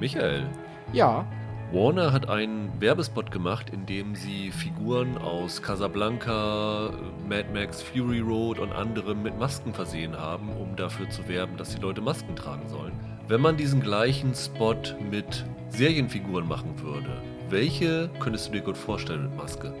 Michael, Ja, Warner hat einen Werbespot gemacht, in dem sie Figuren aus Casablanca, Mad Max, Fury Road und anderem mit Masken versehen haben, um dafür zu werben, dass die Leute Masken tragen sollen. Wenn man diesen gleichen Spot mit Serienfiguren machen würde, welche könntest du dir gut vorstellen mit Maske?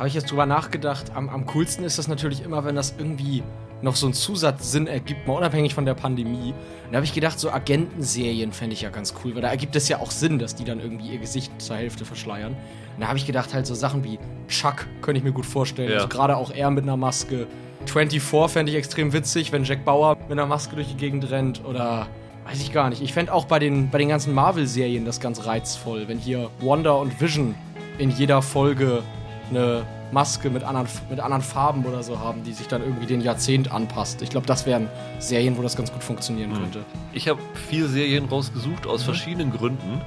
habe ich jetzt drüber nachgedacht. Am, am coolsten ist das natürlich immer, wenn das irgendwie noch so einen Zusatzsinn ergibt, mal unabhängig von der Pandemie. Und da habe ich gedacht, so Agentenserien fände ich ja ganz cool, weil da ergibt es ja auch Sinn, dass die dann irgendwie ihr Gesicht zur Hälfte verschleiern. Und da habe ich gedacht, halt so Sachen wie Chuck könnte ich mir gut vorstellen. Ja. Also gerade auch er mit einer Maske. 24 fände ich extrem witzig, wenn Jack Bauer mit einer Maske durch die Gegend rennt oder weiß ich gar nicht. Ich fände auch bei den, bei den ganzen Marvel-Serien das ganz reizvoll, wenn hier Wanda und Vision in jeder Folge eine Maske mit anderen, mit anderen Farben oder so haben, die sich dann irgendwie den Jahrzehnt anpasst. Ich glaube, das wären Serien, wo das ganz gut funktionieren könnte. Ich habe vier Serien rausgesucht aus verschiedenen Gründen.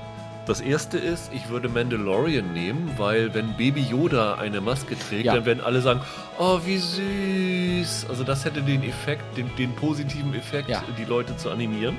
Das erste ist, ich würde Mandalorian nehmen, weil wenn Baby Yoda eine Maske trägt, Ja. dann werden alle sagen, oh, wie süß. Also das hätte den Effekt, den, den positiven Effekt, Ja. die Leute zu animieren.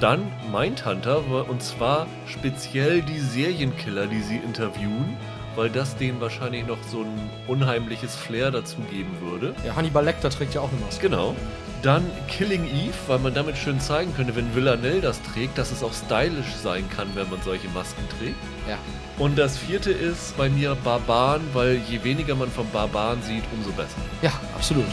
Dann Mindhunter, und zwar speziell die Serienkiller, die sie interviewen, weil das denen wahrscheinlich noch so ein unheimliches Flair dazu geben würde. Ja, Hannibal Lecter trägt ja auch eine Maske. Genau. Dann Killing Eve, weil man damit schön zeigen könnte, wenn Villanelle das trägt, dass es auch stylisch sein kann, wenn man solche Masken trägt. Ja. Und das vierte ist bei mir Barbaren, weil je weniger man vom Barbaren sieht, umso besser. Ja, absolut.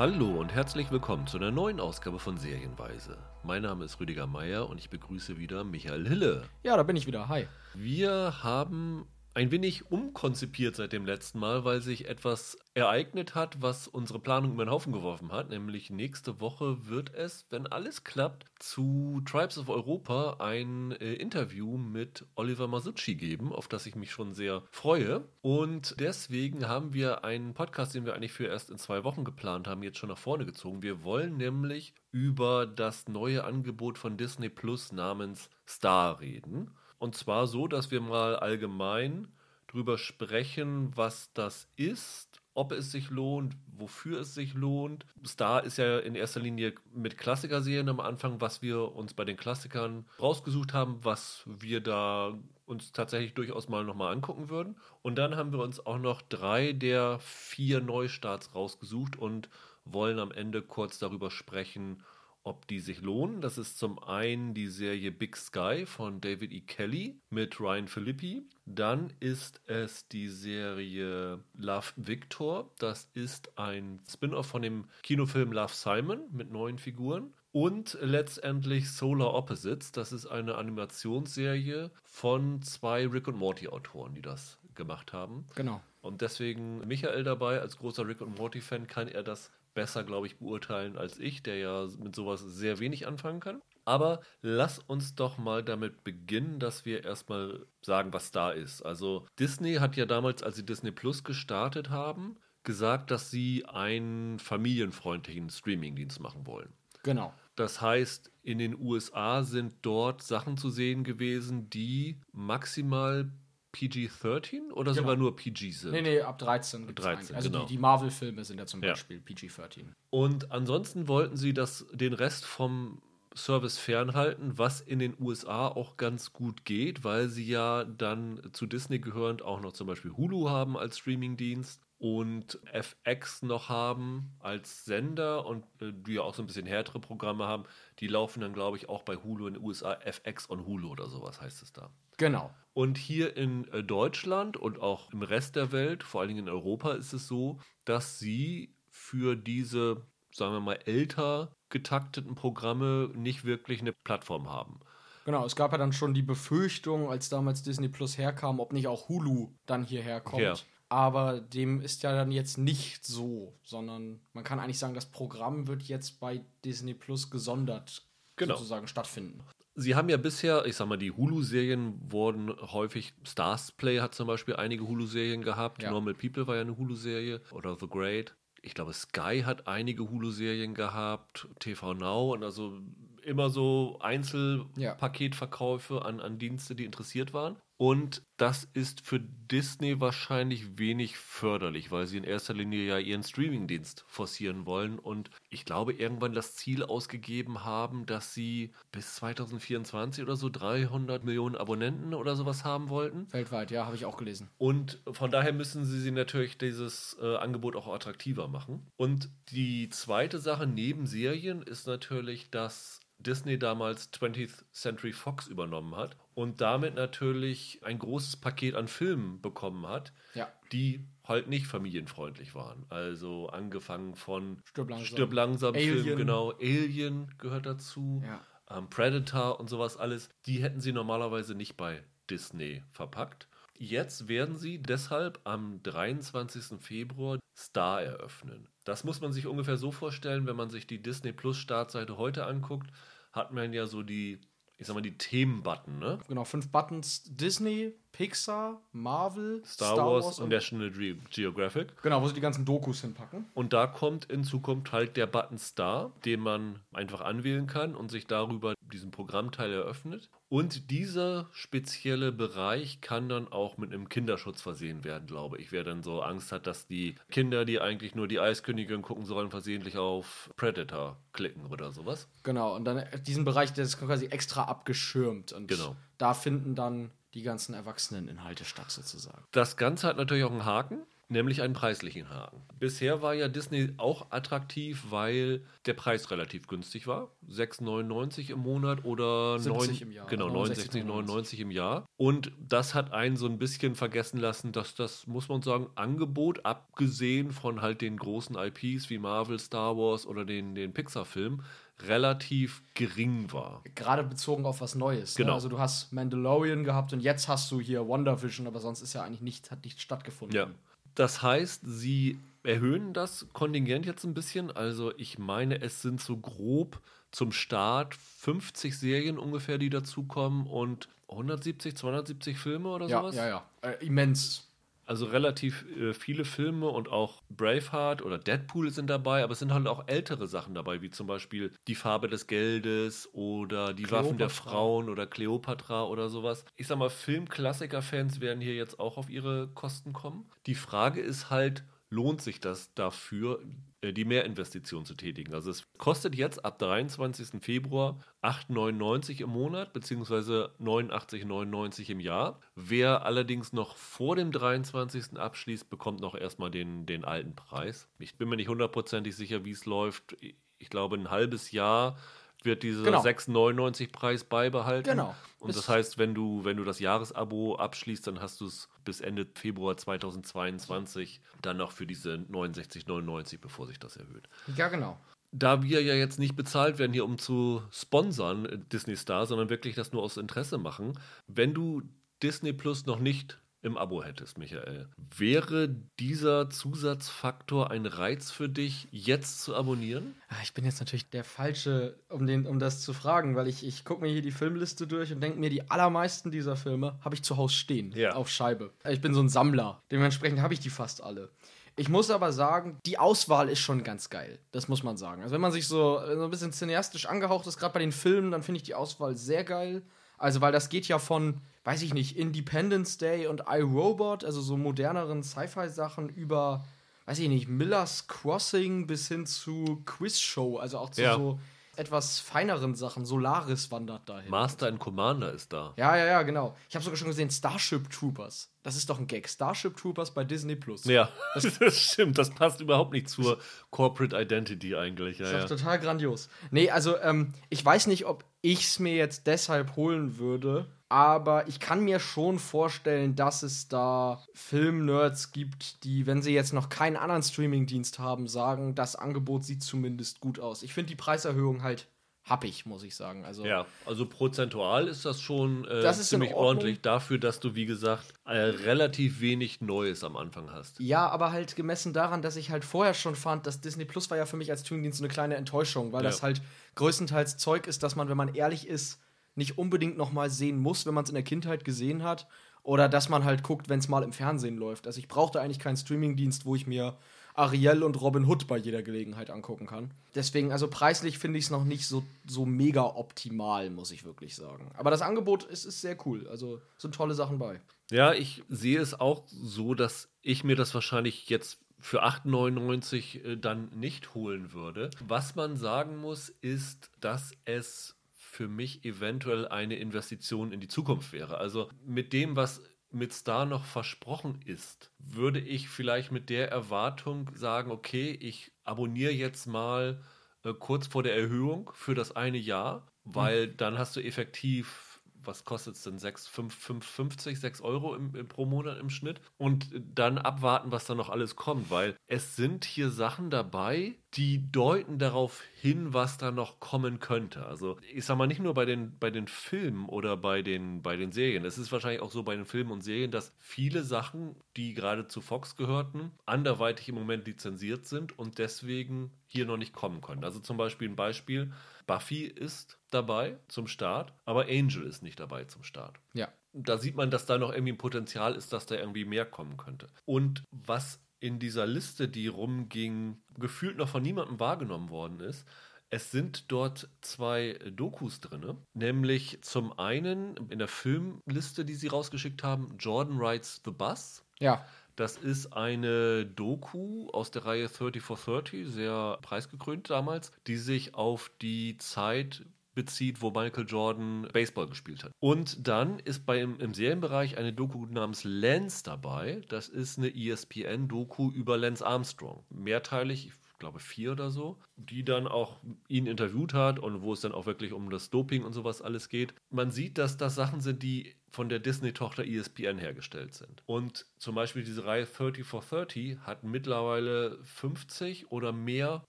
Hallo und herzlich willkommen zu einer neuen Ausgabe von Serienweise. Mein Name ist Rüdiger Meier und ich begrüße wieder Michael Hille. Ja, da bin ich wieder. Hi. Wir haben ein wenig umkonzipiert seit dem letzten Mal, weil sich etwas ereignet hat, was unsere Planung über den Haufen geworfen hat. Nämlich nächste Woche wird es, wenn alles klappt, zu Tribes of Europa ein äh, Interview mit Oliver Masucci geben, auf das ich mich schon sehr freue. Und deswegen haben wir einen Podcast, den wir eigentlich für erst in zwei Wochen geplant haben, jetzt schon nach vorne gezogen. Wir wollen nämlich über das neue Angebot von Disney Plus namens Star reden. Und zwar so, dass wir mal allgemein drüber sprechen, was das ist, ob es sich lohnt, wofür es sich lohnt. Star ist ja in erster Linie mit Klassikerserien am Anfang, was wir uns bei den Klassikern rausgesucht haben, was wir da uns tatsächlich durchaus mal nochmal angucken würden. Und dann haben wir uns auch noch drei der vier Neustarts rausgesucht und wollen am Ende kurz darüber sprechen, ob die sich lohnen. Das ist zum einen die Serie Big Sky von David E. Kelly mit Ryan Philippi. Dann ist es die Serie Love Victor. Das ist ein Spin-off von dem Kinofilm Love Simon mit neuen Figuren. Und letztendlich Solar Opposites. Das ist eine Animationsserie von zwei Rick und Morty Autoren, die das gemacht haben. Genau. Und deswegen Michael dabei, als großer Rick und Morty-Fan, kann er das besser, glaube ich, beurteilen als ich, der ja mit sowas sehr wenig anfangen kann. Aber lass uns doch mal damit beginnen, dass wir erstmal sagen, was da ist. Also Disney hat ja damals, als sie Disney Plus gestartet haben, gesagt, dass sie einen familienfreundlichen Streamingdienst machen wollen. Genau. Das heißt, in den USA sind dort Sachen zu sehen gewesen, die maximal PG-13 oder sogar nur PG sind. Nee, nee, ab 13 gibt's 13, eigentlich. Also genau. die, die Marvel-Filme sind ja zum Ja. Beispiel PG-13. Und ansonsten wollten sie das, den Rest vom Service fernhalten, was in den USA auch ganz gut geht, weil sie ja dann zu Disney gehörend auch noch zum Beispiel Hulu haben als Streamingdienst und FX noch haben als Sender und äh, die ja auch so ein bisschen härtere Programme haben. Die laufen dann, glaube ich, auch bei Hulu in den USA. FX on Hulu oder sowas heißt es da. Genau. Und hier in äh, Deutschland und auch im Rest der Welt, vor allen Dingen in Europa, ist es so, dass sie für diese, sagen wir mal, älter getakteten Programme nicht wirklich eine Plattform haben. Genau, es gab ja dann schon die Befürchtung, als damals Disney Plus herkam, ob nicht auch Hulu dann hierher kommt. Ja. Aber dem ist ja dann jetzt nicht so, sondern man kann eigentlich sagen, das Programm wird jetzt bei Disney Plus gesondert Genau. sozusagen stattfinden. Sie haben ja bisher, ich sag mal, die Hulu-Serien wurden häufig, Stars Play hat zum Beispiel einige Hulu-Serien gehabt, Ja. Normal People war ja eine Hulu-Serie oder The Great. Ich glaube, Sky hat einige Hulu-Serien gehabt, TV Now und also immer so Einzelpaketverkäufe an, an Dienste, die interessiert waren. Und das ist für Disney wahrscheinlich wenig förderlich, weil sie in erster Linie ja ihren Streamingdienst forcieren wollen und ich glaube irgendwann das Ziel ausgegeben haben, dass sie bis 2024 oder so 300 Millionen Abonnenten oder sowas haben wollten. Weltweit, ja, habe ich auch gelesen. Und von daher müssen sie sie natürlich dieses äh, Angebot auch attraktiver machen. Und die zweite Sache neben Serien ist natürlich, dass Disney damals 20th Century Fox übernommen hat und damit natürlich ein großes Paket an Filmen bekommen hat, Ja. die halt nicht familienfreundlich waren. Also angefangen von Stirb langsam. Stirb langsam Alien. Film, genau, Alien gehört dazu, Ja. ähm, Predator und sowas alles. Die hätten sie normalerweise nicht bei Disney verpackt. Jetzt werden sie deshalb am 23. Februar Star eröffnen. Das muss man sich ungefähr so vorstellen, wenn man sich die Disney Plus Startseite heute anguckt, hat man ja so die, ich sag mal, die Themenbutton, ne? Genau, fünf Buttons: Disney, Pixar, Marvel, Star, Wars, und National Ge Geographic. Genau, wo sie die ganzen Dokus hinpacken. Und da kommt in Zukunft halt der Button Star, den man einfach anwählen kann und sich darüber diesen Programmteil eröffnet. Und dieser spezielle Bereich kann dann auch mit einem Kinderschutz versehen werden, glaube ich. Wer dann so Angst hat, dass die Kinder, die eigentlich nur die Eiskönigin gucken sollen, versehentlich auf Predator klicken oder sowas. Genau, und dann äh, diesen Bereich, der ist quasi extra abgeschirmt. Und Genau. da finden dann die ganzen Erwachseneninhalte statt, sozusagen. Das Ganze hat natürlich auch einen Haken, nämlich einen preislichen Haken. Bisher war ja Disney auch attraktiv, weil der Preis relativ günstig war. 6,99 im Monat oder 70 neun- im Jahr. Genau, 69, 69,99 im Jahr. Und das hat einen so ein bisschen vergessen lassen, dass das, muss man sagen, Angebot, abgesehen von halt den großen IPs wie Marvel, Star Wars oder den, den Pixar-Filmen, relativ gering war. Gerade bezogen auf was Neues. Genau. Ne? Also du hast Mandalorian gehabt und jetzt hast du hier WandaVision, aber sonst ist ja eigentlich nichts, hat nichts stattgefunden. Ja. Das heißt, sie erhöhen das Kontingent jetzt ein bisschen. Also ich meine, es sind so grob zum Start 50 Serien ungefähr, die dazukommen und 170, 270 Filme oder ja, sowas. ja, ja. Äh, immens. Also relativ äh, viele Filme und auch Braveheart oder Deadpool sind dabei, aber es sind halt auch ältere Sachen dabei, wie zum Beispiel Die Farbe des Geldes oder Die Waffen der Kleopatra. Frauen oder Cleopatra oder sowas. Ich sag mal, Filmklassiker-Fans werden hier jetzt auch auf ihre Kosten kommen. Die Frage ist halt, lohnt sich das dafür, die Mehrinvestition zu tätigen? Also es kostet jetzt ab 23. Februar 8,99 im Monat, beziehungsweise 89,99 im Jahr. Wer allerdings noch vor dem 23. abschließt, bekommt noch erstmal den, den alten Preis. Ich bin mir nicht hundertprozentig sicher, wie es läuft. Ich glaube, ein halbes Jahr wird dieser Genau. 6,99 Preis beibehalten. Genau. Und Bis- das heißt, wenn du, wenn du das Jahresabo abschließt, dann hast du es bis Ende Februar 2022 dann noch für diese 69,99, bevor sich das erhöht. Ja, genau. Da wir ja jetzt nicht bezahlt werden hier, um zu sponsern, äh, Disney Star, sondern wirklich das nur aus Interesse machen, wenn du Disney Plus noch nicht im Abo hättest, Michael, wäre dieser Zusatzfaktor ein Reiz für dich, jetzt zu abonnieren? Ah, Ich bin jetzt natürlich der Falsche, um, den, um das zu fragen, weil ich, ich gucke mir hier die Filmliste durch und denke mir, die allermeisten dieser Filme habe ich zu Hause stehen, Ja. auf Scheibe. Ich bin so ein Sammler. Dementsprechend habe ich die fast alle. Ich muss aber sagen, die Auswahl ist schon ganz geil. Das muss man sagen. Also wenn man sich so, so ein bisschen cineastisch angehaucht ist, gerade bei den Filmen, dann finde ich die Auswahl sehr geil. Also weil das geht ja von, weiß ich nicht, Independence Day und iRobot, also so moderneren Sci-Fi-Sachen über, weiß ich nicht, Miller's Crossing bis hin zu Quiz Show, also auch zu Ja. so etwas feineren Sachen. Solaris wandert dahin. Master and Commander ist da. ja, ja, ja, genau. Ich habe sogar schon gesehen Starship Troopers. Das ist doch ein Gag. Starship Troopers bei Disney Plus. Ja, das, stimmt. Das passt überhaupt nicht zur Corporate Identity eigentlich. Ja, Das ja. ist doch total grandios. Nee, also ähm, ich weiß nicht, ob ich es mir jetzt deshalb holen würde, aber ich kann mir schon vorstellen, dass es da Filmnerds gibt, die, wenn sie jetzt noch keinen anderen Streamingdienst haben, sagen, das Angebot sieht zumindest gut aus. Ich finde die Preiserhöhung halt happig, muss ich sagen. Also Ja, also prozentual ist das schon äh, Das ist ziemlich ordentlich dafür, dass du, wie gesagt, äh, relativ wenig Neues am Anfang hast. Ja, aber halt gemessen daran, dass ich halt vorher schon fand, dass Disney Plus war ja für mich als Streamingdienst eine kleine Enttäuschung, weil Ja. das halt größtenteils Zeug ist, dass man, wenn man ehrlich ist, nicht unbedingt noch mal sehen muss, wenn man es in der Kindheit gesehen hat. Oder dass man halt guckt, wenn es mal im Fernsehen läuft. Also ich brauchte eigentlich keinen Streamingdienst, wo ich mir Ariel und Robin Hood bei jeder Gelegenheit angucken kann. Deswegen, also preislich finde ich es noch nicht so, so mega optimal, muss ich wirklich sagen. Aber das Angebot ist, ist sehr cool. Also sind tolle Sachen bei. Ja, ich sehe es auch so, dass ich mir das wahrscheinlich jetzt für 8,99 äh, dann nicht holen würde. Was man sagen muss, ist, dass es für mich eventuell eine Investition in die Zukunft wäre. Also mit dem, was mit Star noch versprochen ist, würde ich vielleicht mit der Erwartung sagen, okay, ich abonniere jetzt mal äh, kurz vor der Erhöhung für das eine Jahr, weil mhm. dann hast du effektiv was kostet es denn? 6, 5, 5, 50, 6 Euro im, pro Monat im Schnitt. Und dann abwarten, was da noch alles kommt, weil es sind hier Sachen dabei, die deuten darauf hin, was da noch kommen könnte. Also ich sag mal, nicht nur bei den, bei den Filmen oder bei den, bei den Serien. Es ist wahrscheinlich auch so bei den Filmen und Serien, dass viele Sachen, die gerade zu Fox gehörten, anderweitig im Moment lizenziert sind und deswegen hier noch nicht kommen können. Also zum Beispiel ein Beispiel, Buffy ist dabei zum Start, aber Angel ist nicht dabei zum Start. Ja. Da sieht man, dass da noch irgendwie ein Potenzial ist, dass da irgendwie mehr kommen könnte. Und was in dieser Liste, die rumging, gefühlt noch von niemandem wahrgenommen worden ist, es sind dort zwei Dokus drin, nämlich zum einen in der Filmliste, die sie rausgeschickt haben, Jordan Rides the Bus. Ja. Das ist eine Doku aus der Reihe 30 for 30, sehr preisgekrönt damals, die sich auf die Zeit bezieht, wo Michael Jordan Baseball gespielt hat. Und dann ist bei im, Serienbereich eine Doku namens Lance dabei. Das ist eine ESPN-Doku über Lance Armstrong. Mehrteilig, ich glaube vier oder so, die dann auch ihn interviewt hat und wo es dann auch wirklich um das Doping und sowas alles geht. Man sieht, dass das Sachen sind, die von der Disney-Tochter ESPN hergestellt sind. Und zum Beispiel diese Reihe 30 for 30 hat mittlerweile 50 oder mehr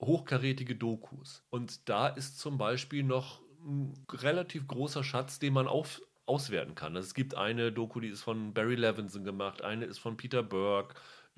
hochkarätige Dokus. Und da ist zum Beispiel noch ein relativ großer Schatz, den man auf, auswerten kann. Also es gibt eine Doku, die ist von Barry Levinson gemacht, eine ist von Peter Burke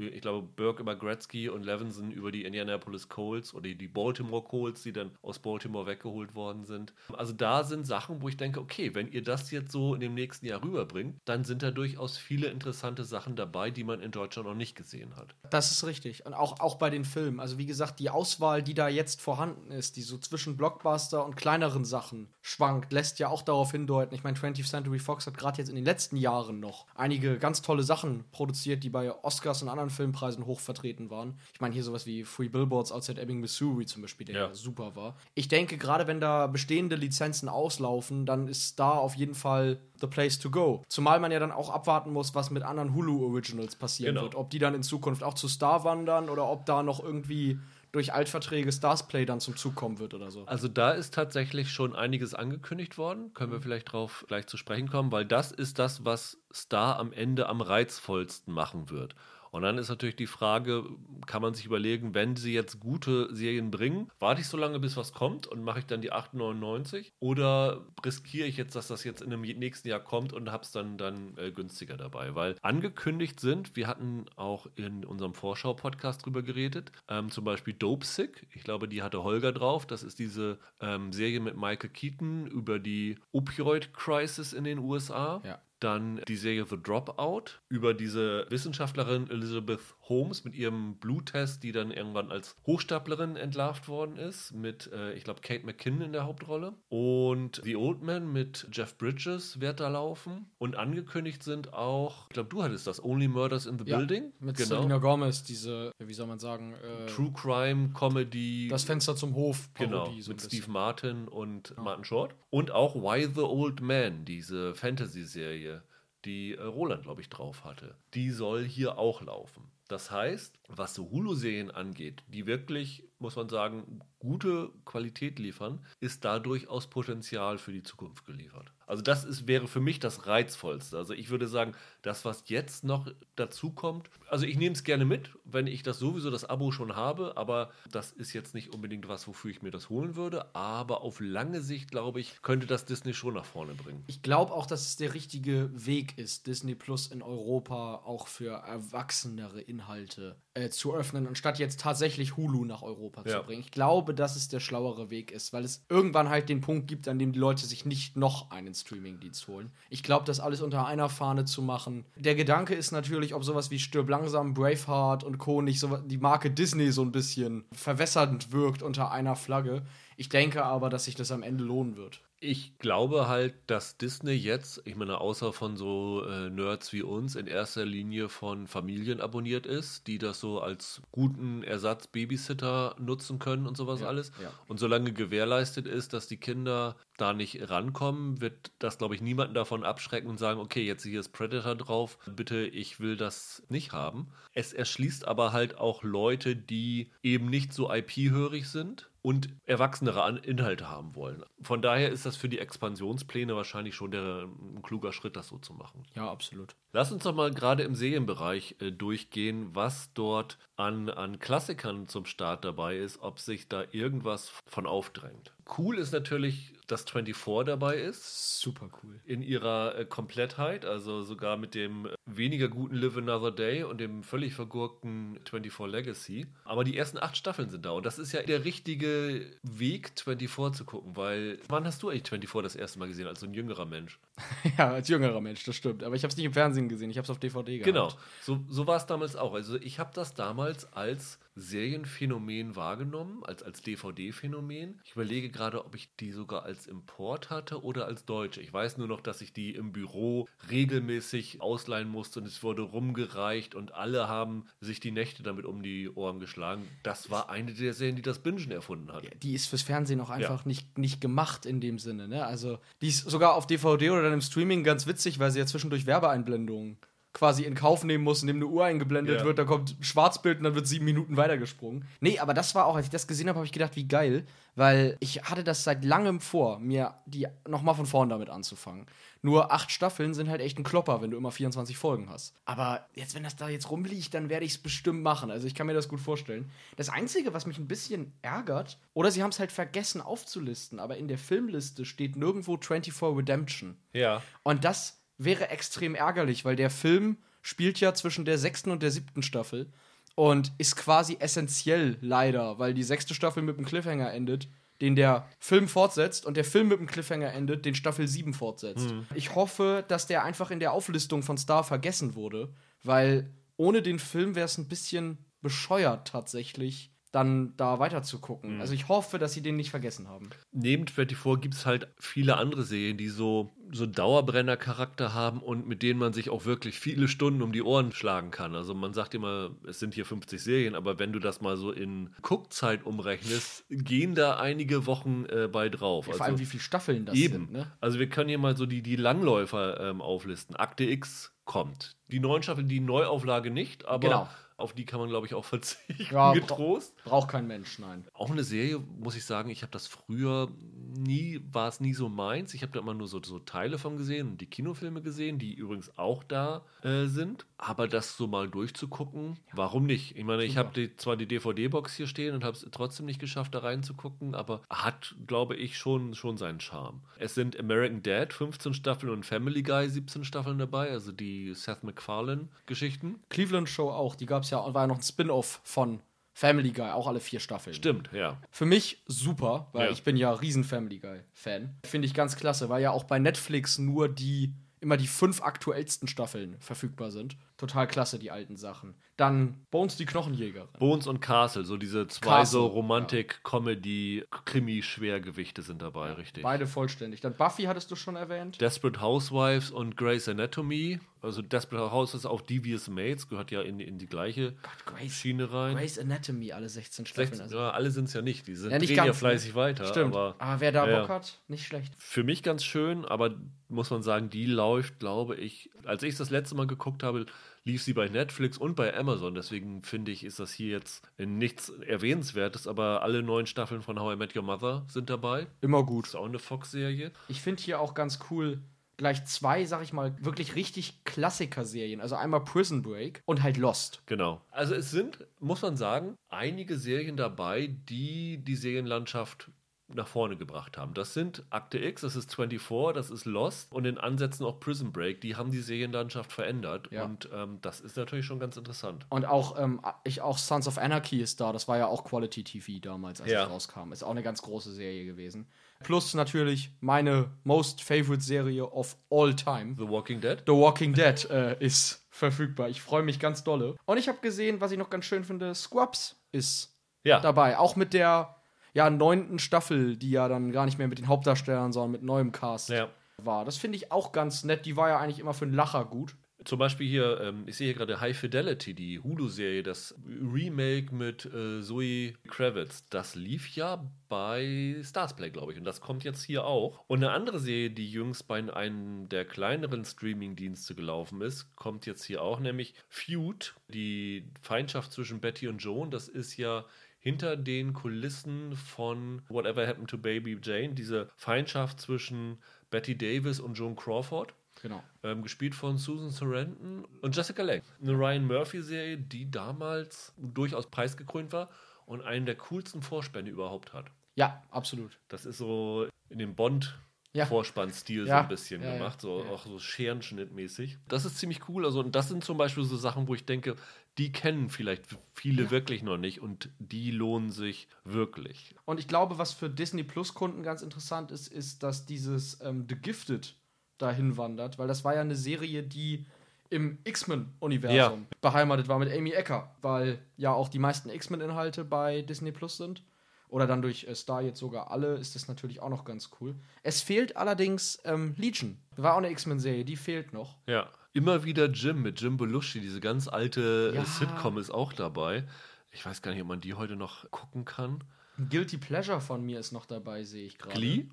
ich glaube, Burke über Gretzky und Levinson über die Indianapolis Colts oder die Baltimore Colts, die dann aus Baltimore weggeholt worden sind. Also da sind Sachen, wo ich denke, okay, wenn ihr das jetzt so in dem nächsten Jahr rüberbringt, dann sind da durchaus viele interessante Sachen dabei, die man in Deutschland noch nicht gesehen hat. Das ist richtig. Und auch, auch bei den Filmen. Also wie gesagt, die Auswahl, die da jetzt vorhanden ist, die so zwischen Blockbuster und kleineren Sachen schwankt, lässt ja auch darauf hindeuten. Ich meine, 20th Century Fox hat gerade jetzt in den letzten Jahren noch einige ganz tolle Sachen produziert, die bei Oscars und anderen Filmpreisen hoch vertreten waren. Ich meine hier sowas wie Free Billboards Outside Ebbing, Missouri zum Beispiel, der ja. super war. Ich denke, gerade wenn da bestehende Lizenzen auslaufen, dann ist da auf jeden Fall the place to go. Zumal man ja dann auch abwarten muss, was mit anderen Hulu-Originals passieren genau. wird. Ob die dann in Zukunft auch zu Star wandern oder ob da noch irgendwie durch Altverträge Starsplay dann zum Zug kommen wird oder so. Also da ist tatsächlich schon einiges angekündigt worden. Können wir vielleicht drauf gleich zu sprechen kommen, weil das ist das, was Star am Ende am reizvollsten machen wird. Und dann ist natürlich die Frage, kann man sich überlegen, wenn sie jetzt gute Serien bringen, warte ich so lange, bis was kommt und mache ich dann die 8,99 oder riskiere ich jetzt, dass das jetzt in einem nächsten Jahr kommt und habe es dann, dann äh, günstiger dabei? Weil angekündigt sind, wir hatten auch in unserem Vorschau-Podcast drüber geredet, ähm, zum Beispiel Dope Sick, ich glaube, die hatte Holger drauf, das ist diese ähm, Serie mit Michael Keaton über die Opioid-Crisis in den USA. Ja. Dann die Serie The Dropout über diese Wissenschaftlerin Elizabeth Holmes mit ihrem Bluttest, die dann irgendwann als Hochstaplerin entlarvt worden ist, mit, äh, ich glaube, Kate McKinnon in der Hauptrolle. Und The Old Man mit Jeff Bridges wird da laufen. Und angekündigt sind auch, ich glaube, du hattest das, Only Murders in the ja, Building. Mit genau. Selena Gomez, diese, wie soll man sagen, äh, True Crime Comedy. Das Fenster zum Hof. Parodie, genau, so mit Steve Martin und ja. Martin Short. Und auch Why the Old Man, diese Fantasy-Serie die äh, Roland, glaube ich, drauf hatte. Die soll hier auch laufen. Das heißt, was so Hulu-Serien angeht, die wirklich, muss man sagen, gute Qualität liefern, ist da durchaus Potenzial für die Zukunft geliefert. Also das ist, wäre für mich das Reizvollste. Also ich würde sagen, das, was jetzt noch dazu kommt, also ich nehme es gerne mit, wenn ich das sowieso das Abo schon habe, aber das ist jetzt nicht unbedingt was, wofür ich mir das holen würde. Aber auf lange Sicht, glaube ich, könnte das Disney schon nach vorne bringen. Ich glaube auch, dass es der richtige Weg ist, Disney Plus in Europa auch für erwachsenere Inhalte äh, zu öffnen, anstatt jetzt tatsächlich Hulu nach Europa Ja. zu bringen. Ich glaube, dass es der schlauere Weg ist, weil es irgendwann halt den Punkt gibt, an dem die Leute sich nicht noch einen Streamingdienst holen. Ich glaube, das alles unter einer Fahne zu machen. Der Gedanke ist natürlich, ob sowas wie Stirb langsam, Braveheart und Co. nicht so die Marke Disney so ein bisschen verwässernd wirkt unter einer Flagge. Ich denke aber, dass sich das am Ende lohnen wird. Ich glaube halt, dass Disney jetzt, ich meine, außer von so äh, Nerds wie uns, in erster Linie von Familien abonniert ist, die das so als guten Ersatz Babysitter nutzen können und sowas alles. ja. Und solange gewährleistet ist, dass die Kinder da nicht rankommen, wird das, glaube ich, niemanden davon abschrecken und sagen, okay, jetzt hier ist Predator drauf, bitte, ich will das nicht haben. Es erschließt aber halt auch Leute, die eben nicht so IP-hörig sind und erwachsenere Inhalte haben wollen. Von daher ist das für die Expansionspläne wahrscheinlich schon der, ein kluger Schritt, das so zu machen. Ja, absolut. Lass uns doch mal gerade im Serienbereich äh, durchgehen, was dort an, an Klassikern zum Start dabei ist, ob sich da irgendwas von aufdrängt. Cool ist natürlich, dass 24 dabei ist. Super cool. In ihrer äh, Komplettheit, also sogar mit dem äh, weniger guten Live Another Day und dem völlig vergurkten 24 Legacy. Aber die ersten acht Staffeln sind da und das ist ja der richtige Weg, 24 zu gucken, weil wann hast du eigentlich 24 das erste Mal gesehen, als so ein jüngerer Mensch? Ja, als jüngerer Mensch, das stimmt. Aber ich habe es nicht im Fernsehen gesehen, ich habe es auf DVD gehabt. Genau, so, so war es damals auch. Also ich habe das damals als Serienphänomen wahrgenommen, als, als DVD-Phänomen. Ich überlege gerade, ob ich die sogar als Import hatte oder als Deutsche. Ich weiß nur noch, dass ich die im Büro regelmäßig ausleihen musste und es wurde rumgereicht und alle haben sich die Nächte damit um die Ohren geschlagen. Das war eine der Serien, die das Bingen erfunden hat. die ist fürs Fernsehen auch einfach nicht, nicht gemacht in dem Sinne. Ne? Also die ist sogar auf DVD oder dann im Streaming ganz witzig, weil sie ja zwischendurch Werbeeinblendungen quasi in Kauf nehmen muss, indem eine Uhr eingeblendet Ja. wird, da kommt ein Schwarzbild und dann wird sieben Minuten weitergesprungen. Nee, aber das war auch, als ich das gesehen habe, habe ich gedacht, wie geil, weil ich hatte das seit langem vor, mir die nochmal von vorn damit anzufangen. Nur acht Staffeln sind halt echt ein Klopper, wenn du immer 24 Folgen hast. Aber jetzt, wenn das da jetzt rumliegt, dann werde ich es bestimmt machen. Also ich kann mir das gut vorstellen. Das Einzige, was mich ein bisschen ärgert, oder sie haben es halt vergessen aufzulisten, aber in der Filmliste steht nirgendwo 24 Redemption. Ja. Und das wäre extrem ärgerlich, weil der Film spielt ja zwischen der sechsten und der siebten Staffel und ist quasi essentiell leider, weil die sechste Staffel mit dem Cliffhanger endet, den der Film fortsetzt und der Film mit dem Cliffhanger endet, den Staffel 7 fortsetzt. Ich hoffe, dass der einfach in der Auflistung von Star vergessen wurde, weil ohne den Film wäre es ein bisschen bescheuert tatsächlich, dann da weiter zu gucken. Also ich hoffe, dass sie den nicht vergessen haben. Neben 24 gibt es halt viele andere Serien, die so, so Dauerbrenner-Charakter haben und mit denen man sich auch wirklich viele Stunden um die Ohren schlagen kann. Also man sagt immer, es sind hier 50 Serien, aber wenn du das mal so in Guckzeit umrechnest, gehen da einige Wochen äh, bei drauf. Vor allem, wie viele Staffeln das Eben. sind. Ne? Also wir können hier mal so die, die Langläufer ähm, auflisten. Akte X kommt. Die neuen Staffeln, die Neuauflage nicht, aber Genau. Auf die kann man, glaube ich, auch verzichten. Ja, getrost. Braucht kein Mensch, nein. Auch eine Serie, muss ich sagen, ich habe das früher nie, war es nie so meins. Ich habe da immer nur so, so Teile von gesehen und die Kinofilme gesehen, die übrigens auch da äh, sind. Aber das so mal durchzugucken, warum nicht? Ich meine, ich habe die, zwar die DVD-Box hier stehen und habe es trotzdem nicht geschafft, da reinzugucken, aber hat, glaube ich, schon, schon seinen Charme. Es sind American Dad 15 Staffeln und Family Guy 17 Staffeln dabei, also die Seth MacFarlane-Geschichten. Cleveland Show auch, die gab es ja, war ja noch ein Spin-off von Family Guy, auch alle vier Staffeln. Stimmt, ja. Für mich super, weil Ja. ich bin ja riesen Family Guy-Fan. Finde ich ganz klasse, weil ja auch bei Netflix nur die immer die fünf aktuellsten Staffeln verfügbar sind. Total klasse, die alten Sachen. Dann Bones die Knochenjägerin. Bones und Castle, so diese zwei Castle, so Romantik-Comedy-Krimi-Schwergewichte sind dabei, richtig. Beide vollständig. Dann Buffy hattest du schon erwähnt. Desperate Housewives und Grey's Anatomy. Also Desperate Housewives auch Devious Maids, gehört ja in, in die gleiche Grace, Schiene rein. Grey's Anatomy, alle 16 Staffeln. 16, also. ja, alle sind es ja nicht. Die sind Ja, nicht drehen ja ganz, fleißig ne? weiter. Stimmt. Aber Aber wer da ja, Bock ja. hat, nicht schlecht. für mich ganz schön, aber muss man sagen, die läuft, glaube ich, als ich das letzte Mal geguckt habe, lief sie bei Netflix und bei Amazon. Deswegen finde ich, ist das hier jetzt nichts Erwähnenswertes, aber alle neun Staffeln von How I Met Your Mother sind dabei. Immer gut. Ist auch eine Fox-Serie. Ich finde hier auch ganz cool gleich zwei, sag ich mal, wirklich richtig Klassiker-Serien. Also einmal Prison Break und halt Lost. Genau. Also es sind, muss man sagen, einige Serien dabei, die die Serienlandschaft nach vorne gebracht haben. Das sind Akte X, das ist 24, das ist Lost und in Ansätzen auch Prison Break. Die haben die Serienlandschaft verändert Ja. und ähm, das ist natürlich schon ganz interessant. Und auch, ähm, ich auch Sons of Anarchy ist da. Das war ja auch Quality TV damals, als Ja. es rauskam. Ist auch eine ganz große Serie gewesen. Plus natürlich meine most favorite Serie of all time. The Walking Dead? The Walking Dead äh, ist verfügbar. Ich freue mich ganz dolle. Und ich habe gesehen, was ich noch ganz schön finde, Scrubs ist Ja. dabei. Auch mit der ja, neunten Staffel, die ja dann gar nicht mehr mit den Hauptdarstellern, sondern mit neuem Cast Ja. war. Das finde ich auch ganz nett. Die war ja eigentlich immer für einen Lacher gut. Zum Beispiel hier, ähm, ich sehe hier gerade High Fidelity, die Hulu-Serie, das Remake mit äh, Zoe Kravitz. Das lief ja bei Starsplay, glaube ich. Und das kommt jetzt hier auch. Und eine andere Serie, die jüngst bei einem der kleineren Streaming-Dienste gelaufen ist, kommt jetzt hier auch, nämlich Feud, die Feindschaft zwischen Betty und Joan. Das ist ja hinter den Kulissen von Whatever Happened to Baby Jane, diese Feindschaft zwischen Betty Davis und Joan Crawford. Genau. Ähm, gespielt von Susan Sarandon und Jessica Lange. Eine Ryan Murphy-Serie, die damals durchaus preisgekrönt war und einen der coolsten Vorspänne überhaupt hat. Ja, absolut. Das ist so in dem Ja. Bond-Vorspannstil so Ja. ein bisschen Ja, ja. gemacht, so Ja. auch so Scherenschnittmäßig. Das ist ziemlich cool. Also, und das sind zum Beispiel so Sachen, wo ich denke, die kennen vielleicht viele wirklich noch nicht und die lohnen sich wirklich. Und ich glaube, was für Disney Plus Kunden ganz interessant ist, ist, dass dieses ähm, The Gifted dahin wandert, weil das war ja eine Serie, die im X-Men-Universum Ja. beheimatet war mit Amy Ecker, weil ja auch die meisten X-Men-Inhalte bei Disney Plus sind. Oder dann durch äh, Star jetzt sogar alle, ist das natürlich auch noch ganz cool. Es fehlt allerdings ähm, Legion. War auch eine X-Men-Serie, die fehlt noch. Ja, immer wieder Jim mit Jim Belushi, diese ganz alte äh, Ja. Sitcom ist auch dabei. Ich weiß gar nicht, ob man die heute noch gucken kann. Ein Guilty Pleasure von mir ist noch dabei, sehe ich gerade. Glee?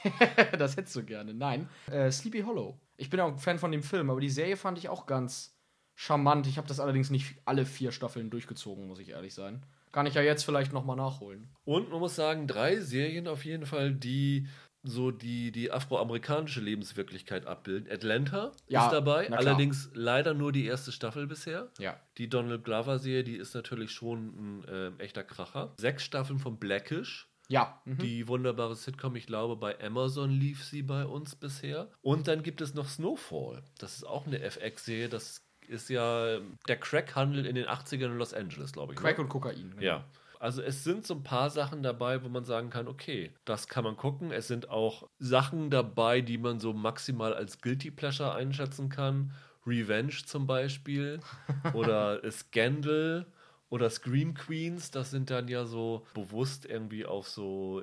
das hättest du gerne. Nein. Äh, Sleepy Hollow. Ich bin auch ein Fan von dem Film, aber die Serie fand ich auch ganz charmant. Ich habe das allerdings nicht alle vier Staffeln durchgezogen, muss ich ehrlich sein. Kann ich ja jetzt vielleicht nochmal nachholen. Und man muss sagen, drei Serien auf jeden Fall, die so die, die afroamerikanische Lebenswirklichkeit abbilden. Atlanta Ja, ist dabei, allerdings leider nur die erste Staffel bisher. Ja. Die Donald Glover-Serie, die ist natürlich schon ein äh, echter Kracher. Sechs Staffeln von Blackish. Ja. Mhm. Die wunderbare Sitcom, ich glaube, bei Amazon lief sie bei uns bisher. Und dann gibt es noch Snowfall. Das ist auch eine FX-Serie. Das ist ja der Crack-Handel in den 80ern in Los Angeles, glaube ich. ne? Crack und Kokain. genau. Ja. Also es sind so ein paar Sachen dabei, wo man sagen kann, okay, das kann man gucken. Es sind auch Sachen dabei, die man so maximal als Guilty Pleasure einschätzen kann. Revenge zum Beispiel oder Scandal oder Scream Queens. Das sind dann ja so bewusst irgendwie auf so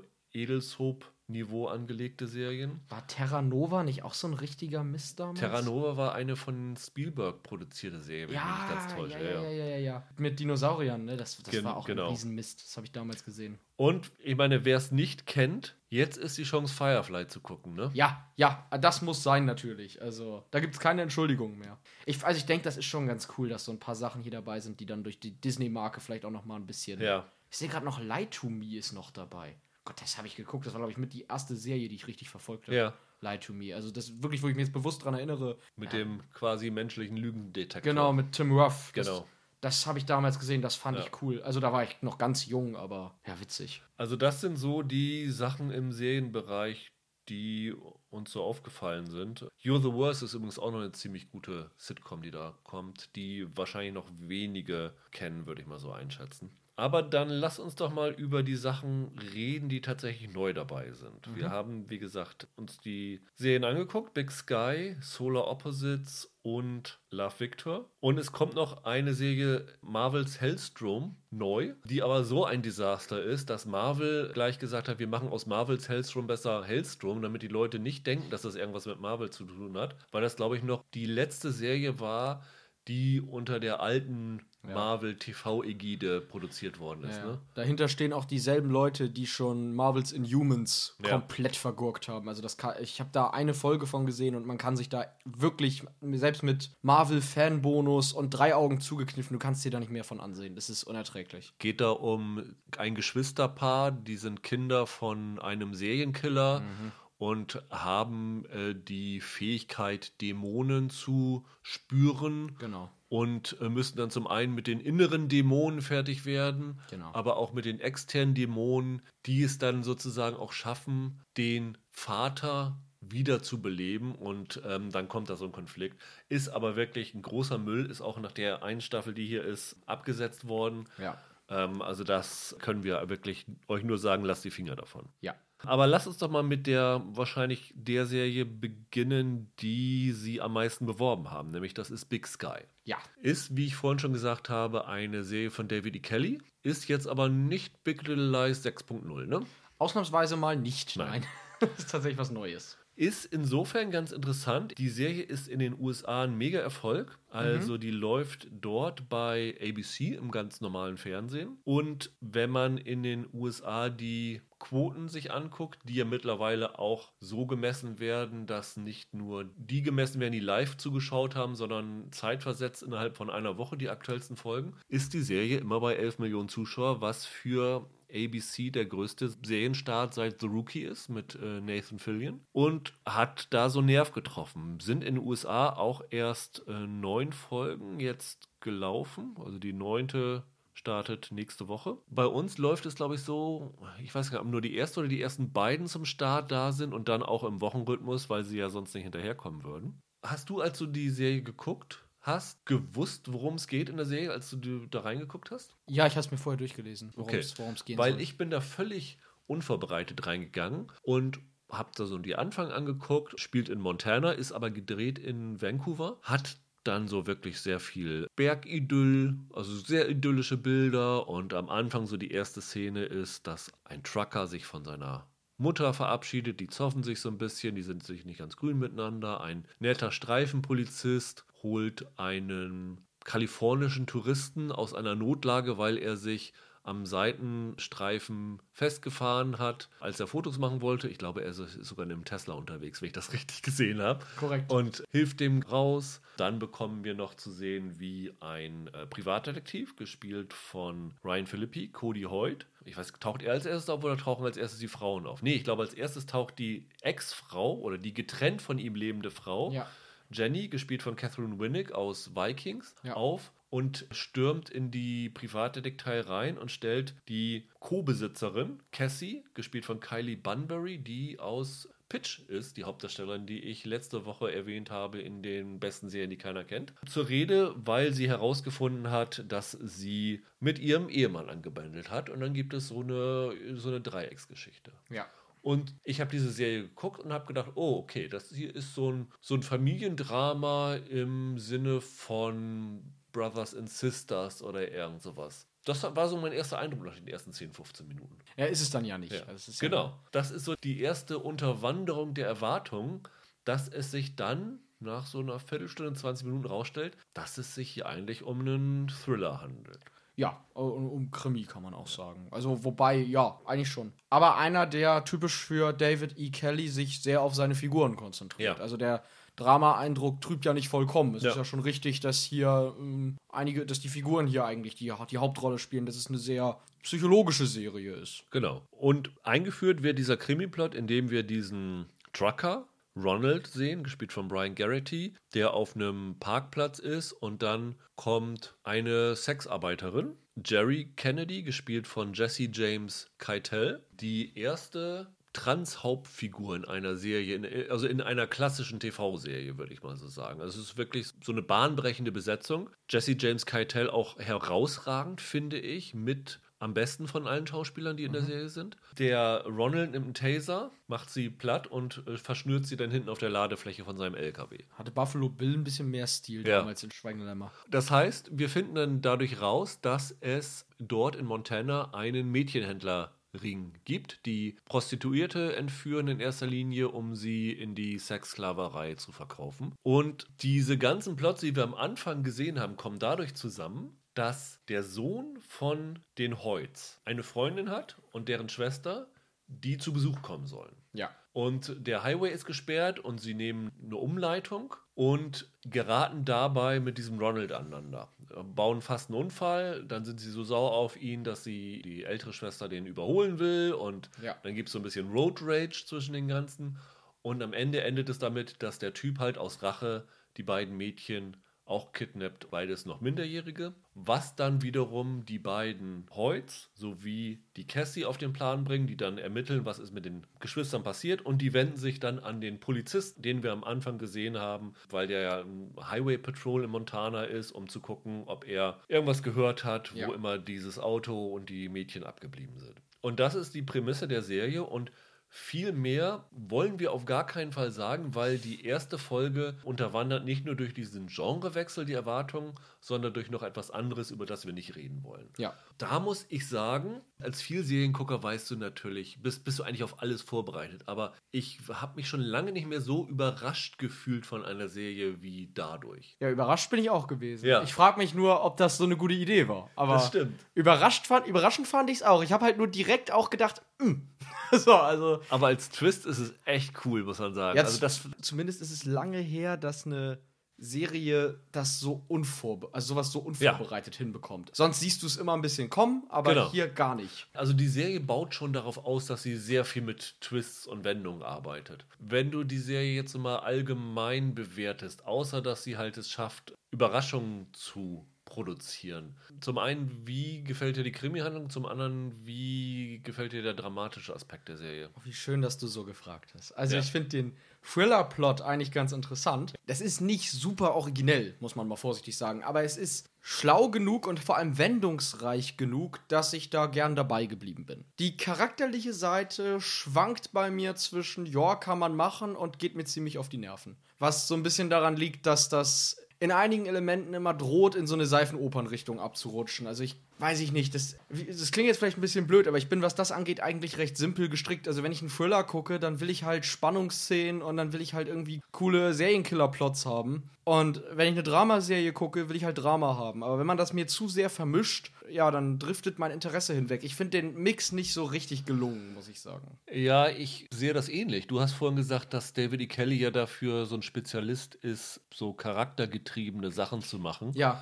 Edelsoap-Niveau angelegte Serien. War Terra Nova nicht auch so ein richtiger Mist damals? Terra Nova war eine von Spielberg produzierte Serie, wenn ich mich Ja, nicht ganz täusche. ja, ja, ja, ja, ja. Mit Dinosauriern, ne? Das, das Gen- war auch genau. ein Riesenmist. Das habe ich damals gesehen. Und ich meine, wer es nicht kennt, jetzt ist die Chance, Firefly zu gucken, ne? Ja, ja, das muss sein natürlich. Also, da gibt es keine Entschuldigung mehr. Ich, also, ich denke, das ist schon ganz cool, dass so ein paar Sachen hier dabei sind, die dann durch die Disney-Marke vielleicht auch noch mal ein bisschen. Ja. Ich sehe gerade noch Lie to Me ist noch dabei. Gott, das habe ich geguckt. Das war, glaube ich, mit die erste Serie, die ich richtig verfolgt habe. Ja. Lie to Me. Also, das ist wirklich, wo ich mich jetzt bewusst dran erinnere. Mit dem quasi menschlichen Lügendetektor. Genau, mit Tim Ruff. Das, Genau. Das habe ich damals gesehen, das fand Ja. ich cool. Also, da war ich noch ganz jung, aber ja, witzig. Also das sind so die Sachen im Serienbereich, die uns so aufgefallen sind. You're the Worst ist übrigens auch noch eine ziemlich gute Sitcom, die da kommt, die wahrscheinlich noch wenige kennen, würde ich mal so einschätzen. Aber dann lass uns doch mal über die Sachen reden, die tatsächlich neu dabei sind. Wir haben, wie gesagt, uns die Serien angeguckt: Big Sky, Solar Opposites und Love Victor. Und es kommt noch eine Serie Marvels Hellstrom neu, die aber so ein Desaster ist, dass Marvel gleich gesagt hat, wir machen aus Marvels Hellstrom besser Hellstrom, damit die Leute nicht denken, dass das irgendwas mit Marvel zu tun hat. Weil das, glaube ich, noch die letzte Serie war, die unter der alten Ja. Marvel TV-Ägide produziert worden ist. Ja. Ne? Dahinter stehen auch dieselben Leute, die schon Marvels Inhumans Ja. komplett vergurkt haben. Also das kann, ich habe da eine Folge von gesehen und man kann sich da wirklich, selbst mit Marvel-Fanbonus und drei Augen zugekniffen, du kannst dir da nicht mehr von ansehen. Das ist unerträglich. Geht da um ein Geschwisterpaar, die sind Kinder von einem Serienkiller Mhm. und haben äh, die Fähigkeit, Dämonen zu spüren Genau. Und äh, müssen dann zum einen mit den inneren Dämonen fertig werden, Genau. aber auch mit den externen Dämonen, die es dann sozusagen auch schaffen, den Vater wieder zu beleben und ähm, dann kommt da so ein Konflikt. Ist aber wirklich ein großer Müll, ist auch nach der einen Staffel, die hier ist, abgesetzt worden. Ja. Ähm, also das können wir wirklich euch nur sagen, lasst die Finger davon. Ja. Aber lasst uns doch mal mit der wahrscheinlich der Serie beginnen, die sie am meisten beworben haben, nämlich das ist Big Sky. Ja. Ist, wie ich vorhin schon gesagt habe, eine Serie von David E. Kelly, ist jetzt aber nicht Big Little Lies 6.0, ne? Ausnahmsweise mal nicht. Nein. Nein. das ist tatsächlich was Neues. Ist insofern ganz interessant. Die Serie ist in den USA ein Mega-Erfolg. Also die läuft dort bei ABC im ganz normalen Fernsehen. Und wenn man in den USA die Quoten sich anguckt, die ja mittlerweile auch so gemessen werden, dass nicht nur die gemessen werden, die live zugeschaut haben, sondern zeitversetzt innerhalb von einer Woche die aktuellsten Folgen, ist die Serie immer bei 11 Millionen Zuschauer, was für ABC der größte Serienstart seit The Rookie ist mit äh, Nathan Fillion und hat da so Nerv getroffen. Sind in den USA auch erst äh, neun Folgen jetzt gelaufen, also die neunte startet nächste Woche. Bei uns läuft es, glaube ich, so, ich weiß gar nicht, ob nur die erste oder die ersten beiden zum Start da sind und dann auch im Wochenrhythmus, weil sie ja sonst nicht hinterherkommen würden. Hast du, als du die Serie geguckt hast, gewusst, worum es geht in der Serie, als du da reingeguckt hast? Ja, ich habe es mir vorher durchgelesen, worum Okay. es gehen Weil soll. ich bin da völlig unvorbereitet reingegangen und habe da so die Anfang angeguckt, spielt in Montana, ist aber gedreht in Vancouver, hat dann so wirklich sehr viel Bergidyll, also sehr idyllische Bilder und am Anfang so die erste Szene ist, dass ein Trucker sich von seiner Mutter verabschiedet, die zoffen sich so ein bisschen, die sind sich nicht ganz grün miteinander. Ein netter Streifenpolizist holt einen kalifornischen Touristen aus einer Notlage, weil er sich am Seitenstreifen festgefahren hat, als er Fotos machen wollte. Ich glaube, er ist sogar in einem Tesla unterwegs, wenn ich das richtig gesehen habe. Korrekt. Und hilft dem raus. Dann bekommen wir noch zu sehen, wie ein äh, Privatdetektiv, gespielt von Ryan Philippi, Cody Hoyt. Ich weiß, taucht er als erstes auf oder tauchen als erstes die Frauen auf? Nee, ich glaube, als erstes taucht die Ex-Frau oder die getrennt von ihm lebende Frau Ja. Jenny, gespielt von Catherine Winnick aus Vikings, Ja. auf und stürmt in die Privatdetektei rein und stellt die Co-Besitzerin Cassie, gespielt von Kylie Bunbury, die aus Pitch ist, die Hauptdarstellerin, die ich letzte Woche erwähnt habe in den besten Serien, die keiner kennt, zur Rede, weil sie herausgefunden hat, dass sie mit ihrem Ehemann angebändelt hat. Und dann gibt es so eine, so eine Dreiecksgeschichte. Ja. Und ich habe diese Serie geguckt und habe gedacht, oh, okay, das hier ist so ein, so ein Familiendrama im Sinne von Brothers and Sisters oder irgend sowas. Das war so mein erster Eindruck nach den ersten 10, 15 Minuten. Ja, ist es dann ja nicht. Ja. Also ja- genau. Das ist so die erste Unterwanderung der Erwartung, dass es sich dann nach so einer Viertelstunde, 20 Minuten rausstellt, dass es sich hier eigentlich um einen Thriller handelt. Ja, um, um Krimi kann man auch sagen. Also, wobei, ja, eigentlich schon. Aber einer, der typisch für David E. Kelly sich sehr auf seine Figuren konzentriert. Ja. Also der Drama-Eindruck trübt ja nicht vollkommen. Es Ja. ist ja schon richtig, dass hier ähm, einige, dass die Figuren hier eigentlich die, die Hauptrolle spielen, dass es eine sehr psychologische Serie ist. Genau. Und eingeführt wird dieser Krimi-Plot, indem wir diesen Trucker, Ronald, sehen, gespielt von Brian Garrity, der auf einem Parkplatz ist und dann kommt eine Sexarbeiterin, Jerry Kennedy, gespielt von Jesse James Keitel, die erste Trans-Hauptfigur in einer Serie, also in einer klassischen TV-Serie, würde ich mal so sagen. Also es ist wirklich so eine bahnbrechende Besetzung. Jesse James Keitel auch herausragend, finde ich, mit am besten von allen Schauspielern, die in der Serie sind. Der Ronald nimmt einen Taser, macht sie platt und äh, verschnürt sie dann hinten auf der Ladefläche von seinem LKW. Hatte Buffalo Bill ein bisschen mehr Stil Ja. damals in Schweigende Lämmer. Das heißt, wir finden dann dadurch raus, dass es dort in Montana einen Mädchenhändlerring gibt, die Prostituierte entführen in erster Linie, um sie in die Sexsklaverei zu verkaufen. Und diese ganzen Plots, die wir am Anfang gesehen haben, kommen dadurch zusammen, dass der Sohn von den Hoyts eine Freundin hat und deren Schwester, die zu Besuch kommen sollen. Ja. Und der Highway ist gesperrt und sie nehmen eine Umleitung und geraten dabei mit diesem Ronald aneinander. Äh, Bauen fast einen Unfall, dann sind sie so sauer auf ihn, dass sie die ältere Schwester den überholen will und Ja. dann gibt es so ein bisschen Road Rage zwischen den ganzen. Und am Ende endet es damit, dass der Typ halt aus Rache die beiden Mädchen auch kidnappt beides noch Minderjährige, was dann wiederum die beiden Hoyts sowie die Cassie auf den Plan bringen, die dann ermitteln, was ist mit den Geschwistern passiert und die wenden sich dann an den Polizisten, den wir am Anfang gesehen haben, weil der ja Highway Patrol in Montana ist, um zu gucken, ob er irgendwas gehört hat, wo Ja. immer dieses Auto und die Mädchen abgeblieben sind. Und das ist die Prämisse der Serie und viel mehr wollen wir auf gar keinen Fall sagen, weil die erste Folge unterwandert nicht nur durch diesen Genrewechsel die Erwartungen, sondern durch noch etwas anderes, über das wir nicht reden wollen. Ja. Da muss ich sagen, als Vielseriengucker weißt du natürlich, bist, bist du eigentlich auf alles vorbereitet. Aber ich habe mich schon lange nicht mehr so überrascht gefühlt von einer Serie wie dadurch. Ja, überrascht bin ich auch gewesen. Ja. Ich frage mich nur, ob das so eine gute Idee war. Aber Das stimmt. Überrascht fand, überraschend fand ich es auch. Ich habe halt nur direkt auch gedacht, "Mm." so, also. Aber als Twist ist es echt cool, muss man sagen. Ja, also das, zumindest ist es lange her, dass eine Serie das so unvorbe also sowas so unvorbereitet hinbekommt. Sonst siehst du es immer ein bisschen kommen, aber Genau. hier gar nicht. Also die Serie baut schon darauf aus, dass sie sehr viel mit Twists und Wendungen arbeitet. Wenn du die Serie jetzt mal allgemein bewertest, außer dass sie halt es schafft, Überraschungen zu produzieren. Zum einen, wie gefällt dir die Krimi-Handlung? Zum anderen, wie gefällt dir der dramatische Aspekt der Serie? Oh, Wie schön, dass du so gefragt hast. Also Ja. ich finde den Thriller-Plot eigentlich ganz interessant. Das ist nicht super originell, muss man mal vorsichtig sagen, aber es ist schlau genug und vor allem wendungsreich genug, dass ich da gern dabei geblieben bin. Die charakterliche Seite schwankt bei mir zwischen, ja, kann man machen und geht mir ziemlich auf die Nerven. Was so ein bisschen daran liegt, dass das in einigen Elementen immer droht, in so eine Seifenopernrichtung abzurutschen. Also ich weiß ich nicht, das, das klingt jetzt vielleicht ein bisschen blöd, aber ich bin, was das angeht, eigentlich recht simpel gestrickt. Also wenn ich einen Thriller gucke, dann will ich halt Spannungsszenen und dann will ich halt irgendwie coole Serienkiller-Plots haben. Und wenn ich eine Dramaserie gucke, will ich halt Drama haben. Aber wenn man das mir zu sehr vermischt, ja, dann driftet mein Interesse hinweg. Ich finde den Mix nicht so richtig gelungen, muss ich sagen. Ja, ich sehe das ähnlich. Du hast vorhin gesagt, dass David E. Kelly ja dafür so ein Spezialist ist, so charaktergetriebene Sachen zu machen. Ja,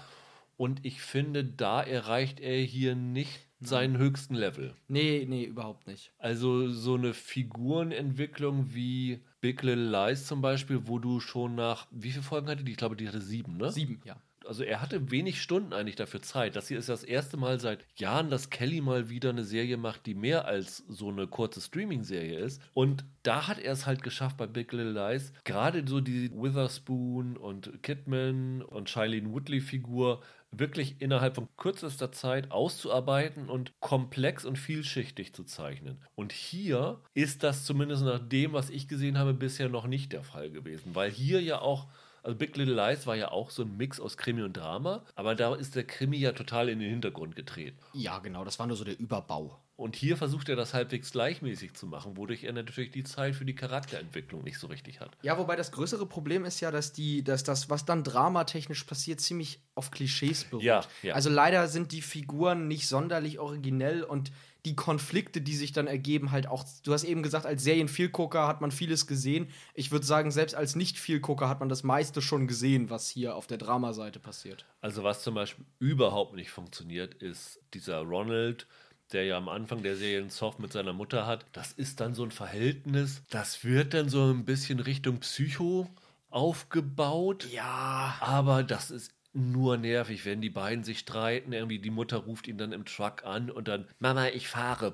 Und ich finde, da erreicht er hier nicht seinen höchsten Level. nee, nee, überhaupt nicht. Also so eine Figurenentwicklung wie Big Little Lies zum Beispiel, wo du schon nach, wie viele Folgen hatte die? Ich glaube, die hatte sieben, ne? Sieben, ja. Also er hatte wenig Stunden eigentlich dafür Zeit. Das hier ist das erste Mal seit Jahren, dass Kelly mal wieder eine Serie macht, die mehr als so eine kurze Streaming-Serie ist. Und da hat er es halt geschafft bei Big Little Lies, gerade so die Witherspoon und Kidman und Shailene Woodley-Figur wirklich innerhalb von kürzester Zeit auszuarbeiten und komplex und vielschichtig zu zeichnen. Und hier ist das zumindest nach dem, was ich gesehen habe, bisher noch nicht der Fall gewesen, weil hier ja auch also Big Little Lies war ja auch so ein Mix aus Krimi und Drama, aber da ist der Krimi ja total in den Hintergrund getreten. Ja, genau, das war nur so der Überbau. Und hier versucht er das halbwegs gleichmäßig zu machen, wodurch er natürlich die Zeit für die Charakterentwicklung nicht so richtig hat. Ja, wobei das größere Problem ist ja, dass die, dass das, was dann dramatechnisch passiert, ziemlich auf Klischees beruht. Ja, ja. Also leider sind die Figuren nicht sonderlich originell und die Konflikte, die sich dann ergeben, halt auch. Du hast eben gesagt, als Serienvielgucker hat man vieles gesehen. Ich würde sagen, selbst als Nicht-Vielgucker hat man das meiste schon gesehen, was hier auf der Dramaseite passiert. Also was zum Beispiel überhaupt nicht funktioniert, ist dieser Ronald, der ja am Anfang der Serie einen Soft mit seiner Mutter hat. Das ist dann so ein Verhältnis, das wird dann so ein bisschen Richtung Psycho aufgebaut. Ja. Aber das ist nur nervig, wenn die beiden sich streiten. Irgendwie die Mutter ruft ihn dann im Truck an und dann, Mama, ich fahre,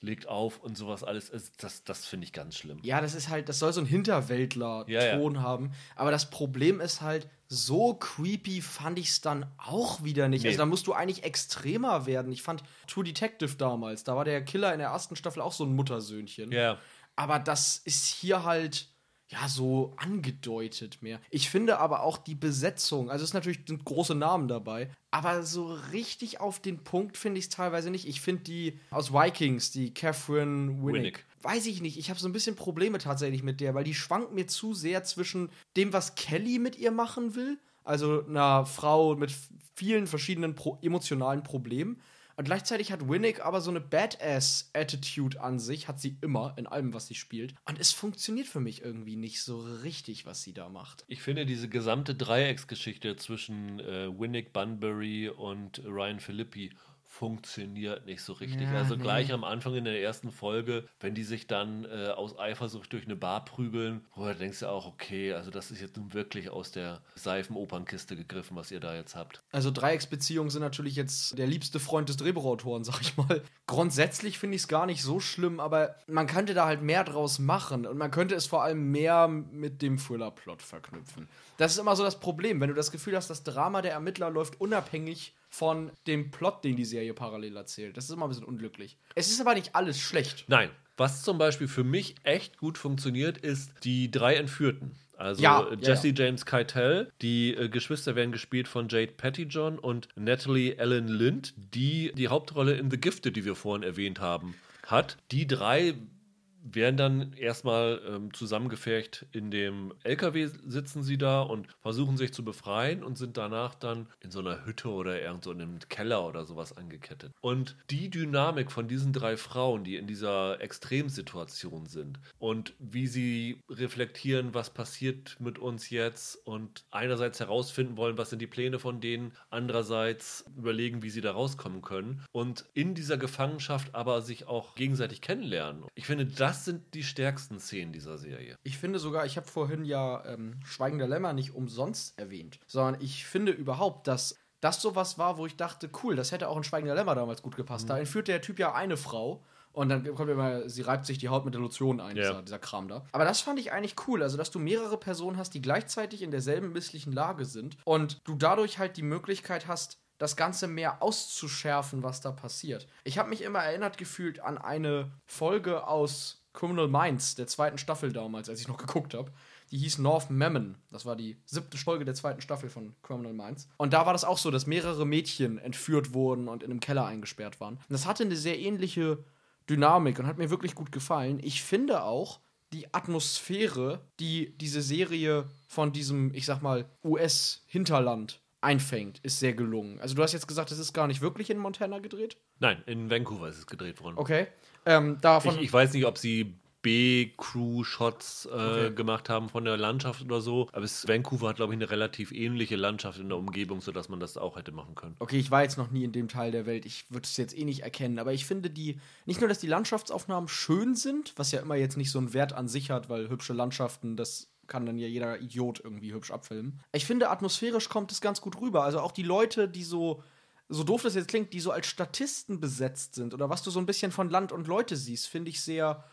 legt auf und sowas alles. Ist- Das, das finde ich ganz schlimm. Ja, das ist halt, das soll so ein Hinterwäldler-Ton Ja, ja. haben. Aber das Problem ist halt, so creepy fand ich es dann auch wieder nicht. Nee. Also da musst du eigentlich extremer werden. Ich fand True Detective damals, da war der Killer in der ersten Staffel auch so ein Muttersöhnchen. Ja. Aber das ist hier halt ja so angedeutet mehr. Ich finde aber auch die Besetzung, also es ist natürlich sind große Namen dabei, aber so richtig auf den Punkt finde ich es teilweise nicht. Ich finde die aus Vikings, die Catherine Winnick, Winnick. weiß ich nicht. Ich habe so ein bisschen Probleme tatsächlich mit der, weil die schwankt mir zu sehr zwischen dem, was Kelly mit ihr machen will, also einer Frau mit vielen verschiedenen pro emotionalen Problemen. Und gleichzeitig hat Winnick aber so eine Badass-Attitude an sich, hat sie immer in allem, was sie spielt. Und es funktioniert für mich irgendwie nicht so richtig, was sie da macht. Ich finde diese gesamte Dreiecksgeschichte zwischen äh, Winnick, Bunbury und Ryan Philippi funktioniert nicht so richtig. Ja, also nee. gleich am Anfang in der ersten Folge, wenn die sich dann äh, aus Eifersucht durch eine Bar prügeln, wo du denkst ja auch, okay, also das ist jetzt nun wirklich aus der Seifenopernkiste gegriffen, was ihr da jetzt habt. Also Dreiecksbeziehungen sind natürlich jetzt der liebste Freund des Drehbuchautoren, sag ich mal. Grundsätzlich finde ich es gar nicht so schlimm, aber man könnte da halt mehr draus machen und man könnte es vor allem mehr mit dem Thriller-Plot verknüpfen. Das ist immer so das Problem, wenn du das Gefühl hast, das Drama der Ermittler läuft unabhängig von dem Plot, den die Serie parallel erzählt. Das ist immer ein bisschen unglücklich. Es ist aber nicht alles schlecht. Nein, was zum Beispiel für mich echt gut funktioniert, ist die drei Entführten. Also Ja, äh, ja, Jesse ja. James Keitel, die äh, Geschwister werden gespielt von Jade Pettyjohn und Natalie Ellen Lind, die die Hauptrolle in The Gifted, die wir vorhin erwähnt haben, hat. Die drei werden dann erstmal ähm, zusammengefercht in dem LKW sitzen sie da und versuchen sich zu befreien und sind danach dann in so einer Hütte oder irgend so in einem Keller oder sowas angekettet. Und die Dynamik von diesen drei Frauen, die in dieser Extremsituation sind und wie sie reflektieren, was passiert mit uns jetzt und einerseits herausfinden wollen, was sind die Pläne von denen, andererseits überlegen, wie sie da rauskommen können und in dieser Gefangenschaft aber sich auch gegenseitig kennenlernen. Ich finde, das sind die stärksten Szenen dieser Serie. Ich finde sogar, ich habe vorhin ja ähm, Schweigen der Lämmer nicht umsonst erwähnt, sondern ich finde überhaupt, dass das sowas war, wo ich dachte, cool, das hätte auch in Schweigen der Lämmer damals gut gepasst. Da entführt der Typ ja eine Frau und dann kommt immer, sie reibt sich die Haut mit der Lotion ein, Ja. dieser, dieser Kram da. Aber das fand ich eigentlich cool, also dass du mehrere Personen hast, die gleichzeitig in derselben misslichen Lage sind und du dadurch halt die Möglichkeit hast, das Ganze mehr auszuschärfen, was da passiert. Ich habe mich immer erinnert gefühlt an eine Folge aus Criminal Minds, der zweiten Staffel damals, als ich noch geguckt habe. Die hieß North Mammon. Das war die siebte Folge der zweiten Staffel von Criminal Minds. Und da war das auch so, dass mehrere Mädchen entführt wurden und in einem Keller eingesperrt waren. Und das hatte eine sehr ähnliche Dynamik und hat mir wirklich gut gefallen. Ich finde auch, die Atmosphäre, die diese Serie von diesem, ich sag mal, US-Hinterland einfängt, ist sehr gelungen. Also du hast jetzt gesagt, es ist gar nicht wirklich in Montana gedreht. Nein, in Vancouver ist es gedreht worden. Okay. Ähm, davon, Ich, ich weiß nicht, ob sie B-Crew-Shots äh, Okay. gemacht haben von der Landschaft oder so, aber es, Vancouver hat, glaube ich, eine relativ ähnliche Landschaft in der Umgebung, sodass man das auch hätte machen können. Okay, ich war jetzt noch nie in dem Teil der Welt. Ich würde es jetzt eh nicht erkennen. Aber ich finde die, nicht nur, dass die Landschaftsaufnahmen schön sind, was ja immer jetzt nicht so einen Wert an sich hat, weil hübsche Landschaften, das kann dann ja jeder Idiot irgendwie hübsch abfilmen. Ich finde, atmosphärisch kommt es ganz gut rüber. Also auch die Leute, die so, so doof das jetzt klingt, die so als Statisten besetzt sind oder was du so ein bisschen von Land und Leute siehst, finde ich sehr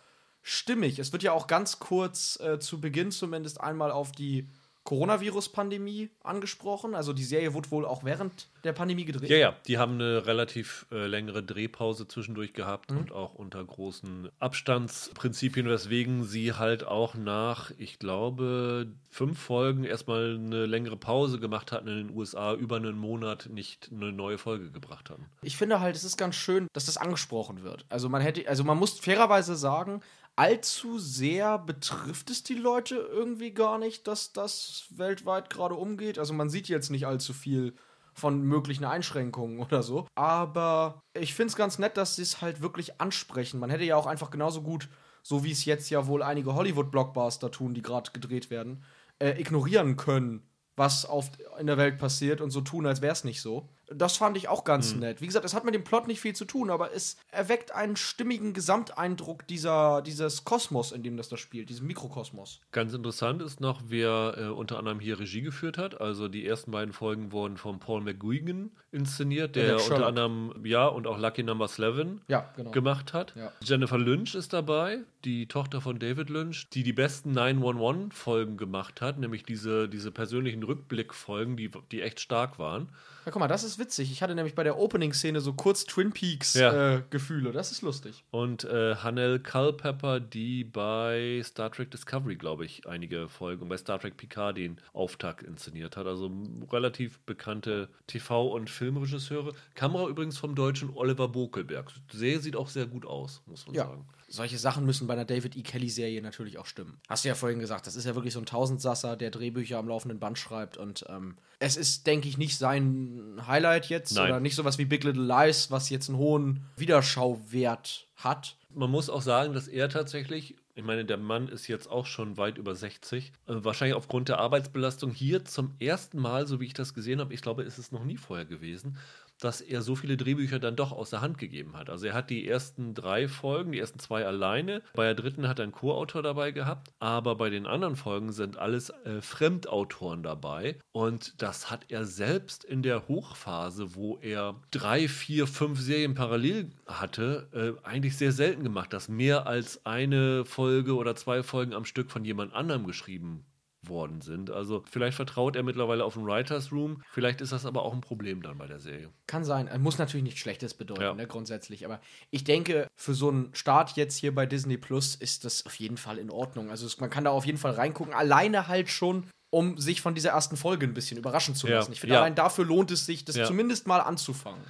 stimmig. Es wird ja auch ganz kurz äh, zu Beginn zumindest einmal auf die Coronavirus-Pandemie angesprochen. Also die Serie wurde wohl auch während der Pandemie gedreht. Ja, ja, die haben eine relativ äh, längere Drehpause zwischendurch gehabt Mhm. und auch unter großen Abstandsprinzipien, weswegen sie halt auch nach, ich glaube, fünf Folgen erstmal eine längere Pause gemacht hatten in den USA, über einen Monat nicht eine neue Folge gebracht hatten. Ich finde halt, es ist ganz schön, dass das angesprochen wird. Also man hätte, also man muss fairerweise sagen, allzu sehr betrifft es die Leute irgendwie gar nicht, dass das weltweit gerade umgeht. Also man sieht jetzt nicht allzu viel von möglichen Einschränkungen oder so. Aber ich finde es ganz nett, dass sie es halt wirklich ansprechen. Man hätte ja auch einfach genauso gut, so wie es jetzt ja wohl einige Hollywood-Blockbuster tun, die gerade gedreht werden, äh, ignorieren können, was auf, in der Welt passiert und so tun, als wäre es nicht so. Das fand ich auch ganz nett. Wie gesagt, es hat mit dem Plot nicht viel zu tun, aber es erweckt einen stimmigen Gesamteindruck dieser, dieses Kosmos, in dem das da spielt, diesem Mikrokosmos. Ganz interessant ist noch, wer äh, unter anderem hier Regie geführt hat. Also die ersten beiden Folgen wurden von Paul McGuigan inszeniert, der unter anderem, ja, und auch Lucky Number 11 Ja, genau. gemacht hat. Ja. Jennifer Lynch ist dabei, die Tochter von David Lynch, die die besten 911-Folgen gemacht hat, nämlich diese, diese persönlichen Rückblickfolgen, die, die echt stark waren. Ja, guck mal, das ist witzig. Ich hatte nämlich bei der Opening-Szene so kurz Twin Ja. Peaks-Gefühle. das ist lustig. Und äh, Hanel Culpepper, die bei Star Trek Discovery, glaube ich, einige Folgen und bei Star Trek Picard den Auftakt inszeniert hat. Also relativ bekannte TV- und Filmregisseure. Kamera übrigens vom deutschen Oliver Bokelberg. Der sieht auch sehr gut aus, muss man Ja. sagen. Solche Sachen müssen bei einer David E. Kelly-Serie natürlich auch stimmen. Hast du ja vorhin gesagt, das ist ja wirklich so ein Tausendsasser, der Drehbücher am laufenden Band schreibt. Und ähm, es ist, denke ich, nicht sein Highlight jetzt Nein. oder nicht sowas wie Big Little Lies, was jetzt einen hohen Wiederschauwert hat. Man muss auch sagen, dass er tatsächlich, ich meine, der Mann ist jetzt auch schon weit über 60, äh, wahrscheinlich aufgrund der Arbeitsbelastung hier zum ersten Mal, so wie ich das gesehen habe, ich glaube, ist es noch nie vorher gewesen, dass er so viele Drehbücher dann doch aus der Hand gegeben hat. Also er hat die ersten drei Folgen, die ersten zwei alleine. Bei der dritten hat er einen Co-Autor dabei gehabt, aber bei den anderen Folgen sind alles äh, Fremdautoren dabei. Und das hat er selbst in der Hochphase, wo er drei, vier, fünf Serien parallel hatte, äh, eigentlich sehr selten gemacht, dass mehr als eine Folge oder zwei Folgen am Stück von jemand anderem geschrieben worden sind. Also vielleicht vertraut er mittlerweile auf den Writers Room, vielleicht ist das aber auch ein Problem dann bei der Serie. Kann sein. Muss natürlich nichts Schlechtes bedeuten, Ja. ne, grundsätzlich. Aber ich denke, für so einen Start jetzt hier bei Disney Plus ist das auf jeden Fall in Ordnung. Also man kann da auf jeden Fall reingucken. Alleine halt schon, um sich von dieser ersten Folge ein bisschen überraschen zu Ja. lassen. Ich finde, Ja. allein dafür lohnt es sich, das Ja. zumindest mal anzufangen.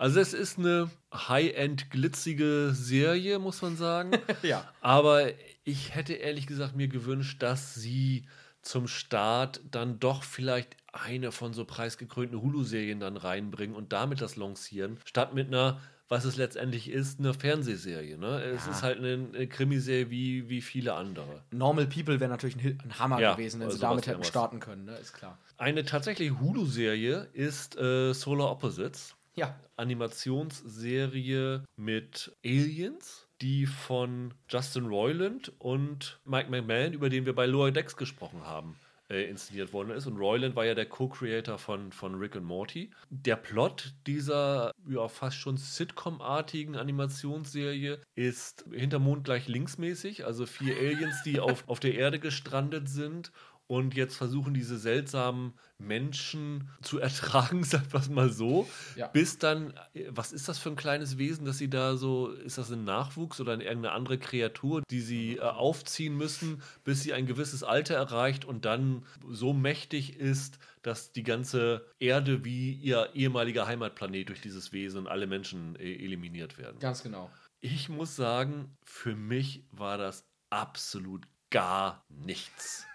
Also es ist eine High-End glitzige Serie, muss man sagen. Ja. Aber ich hätte ehrlich gesagt mir gewünscht, dass sie zum Start dann doch vielleicht eine von so preisgekrönten Hulu-Serien dann reinbringen und damit das lancieren, statt mit einer, was es letztendlich ist, eine Fernsehserie. Ne? Es Ja. ist halt eine, eine Krimiserie wie, wie viele andere. Normal People wäre natürlich ein, ein Hammer Ja, gewesen, wenn sie sowas damit hätten starten können, ne? ist klar. Eine tatsächliche Hulu-Serie ist äh, Solar Opposites. Ja. Animationsserie mit Aliens, die von Justin Roiland und Mike McMahon, über den wir bei Lower Decks gesprochen haben, äh, inszeniert worden ist. Und Roiland war ja der Co-Creator von, von Rick and Morty. Der Plot dieser ja, fast schon Sitcom-artigen Animationsserie ist hinter Mond gleich linksmäßig, also vier Aliens, die auf, auf der Erde gestrandet sind und jetzt versuchen diese seltsamen Menschen zu ertragen, sagt was mal so, Ja. bis dann, was ist das für ein kleines Wesen, dass sie da so, ist das ein Nachwuchs oder irgendeine andere Kreatur, die sie äh, aufziehen müssen, bis sie ein gewisses Alter erreicht und dann so mächtig ist, dass die ganze Erde wie ihr ehemaliger Heimatplanet durch dieses Wesen und alle Menschen äh, eliminiert werden. Ganz genau. Ich muss sagen, für mich war das absolut gar nichts.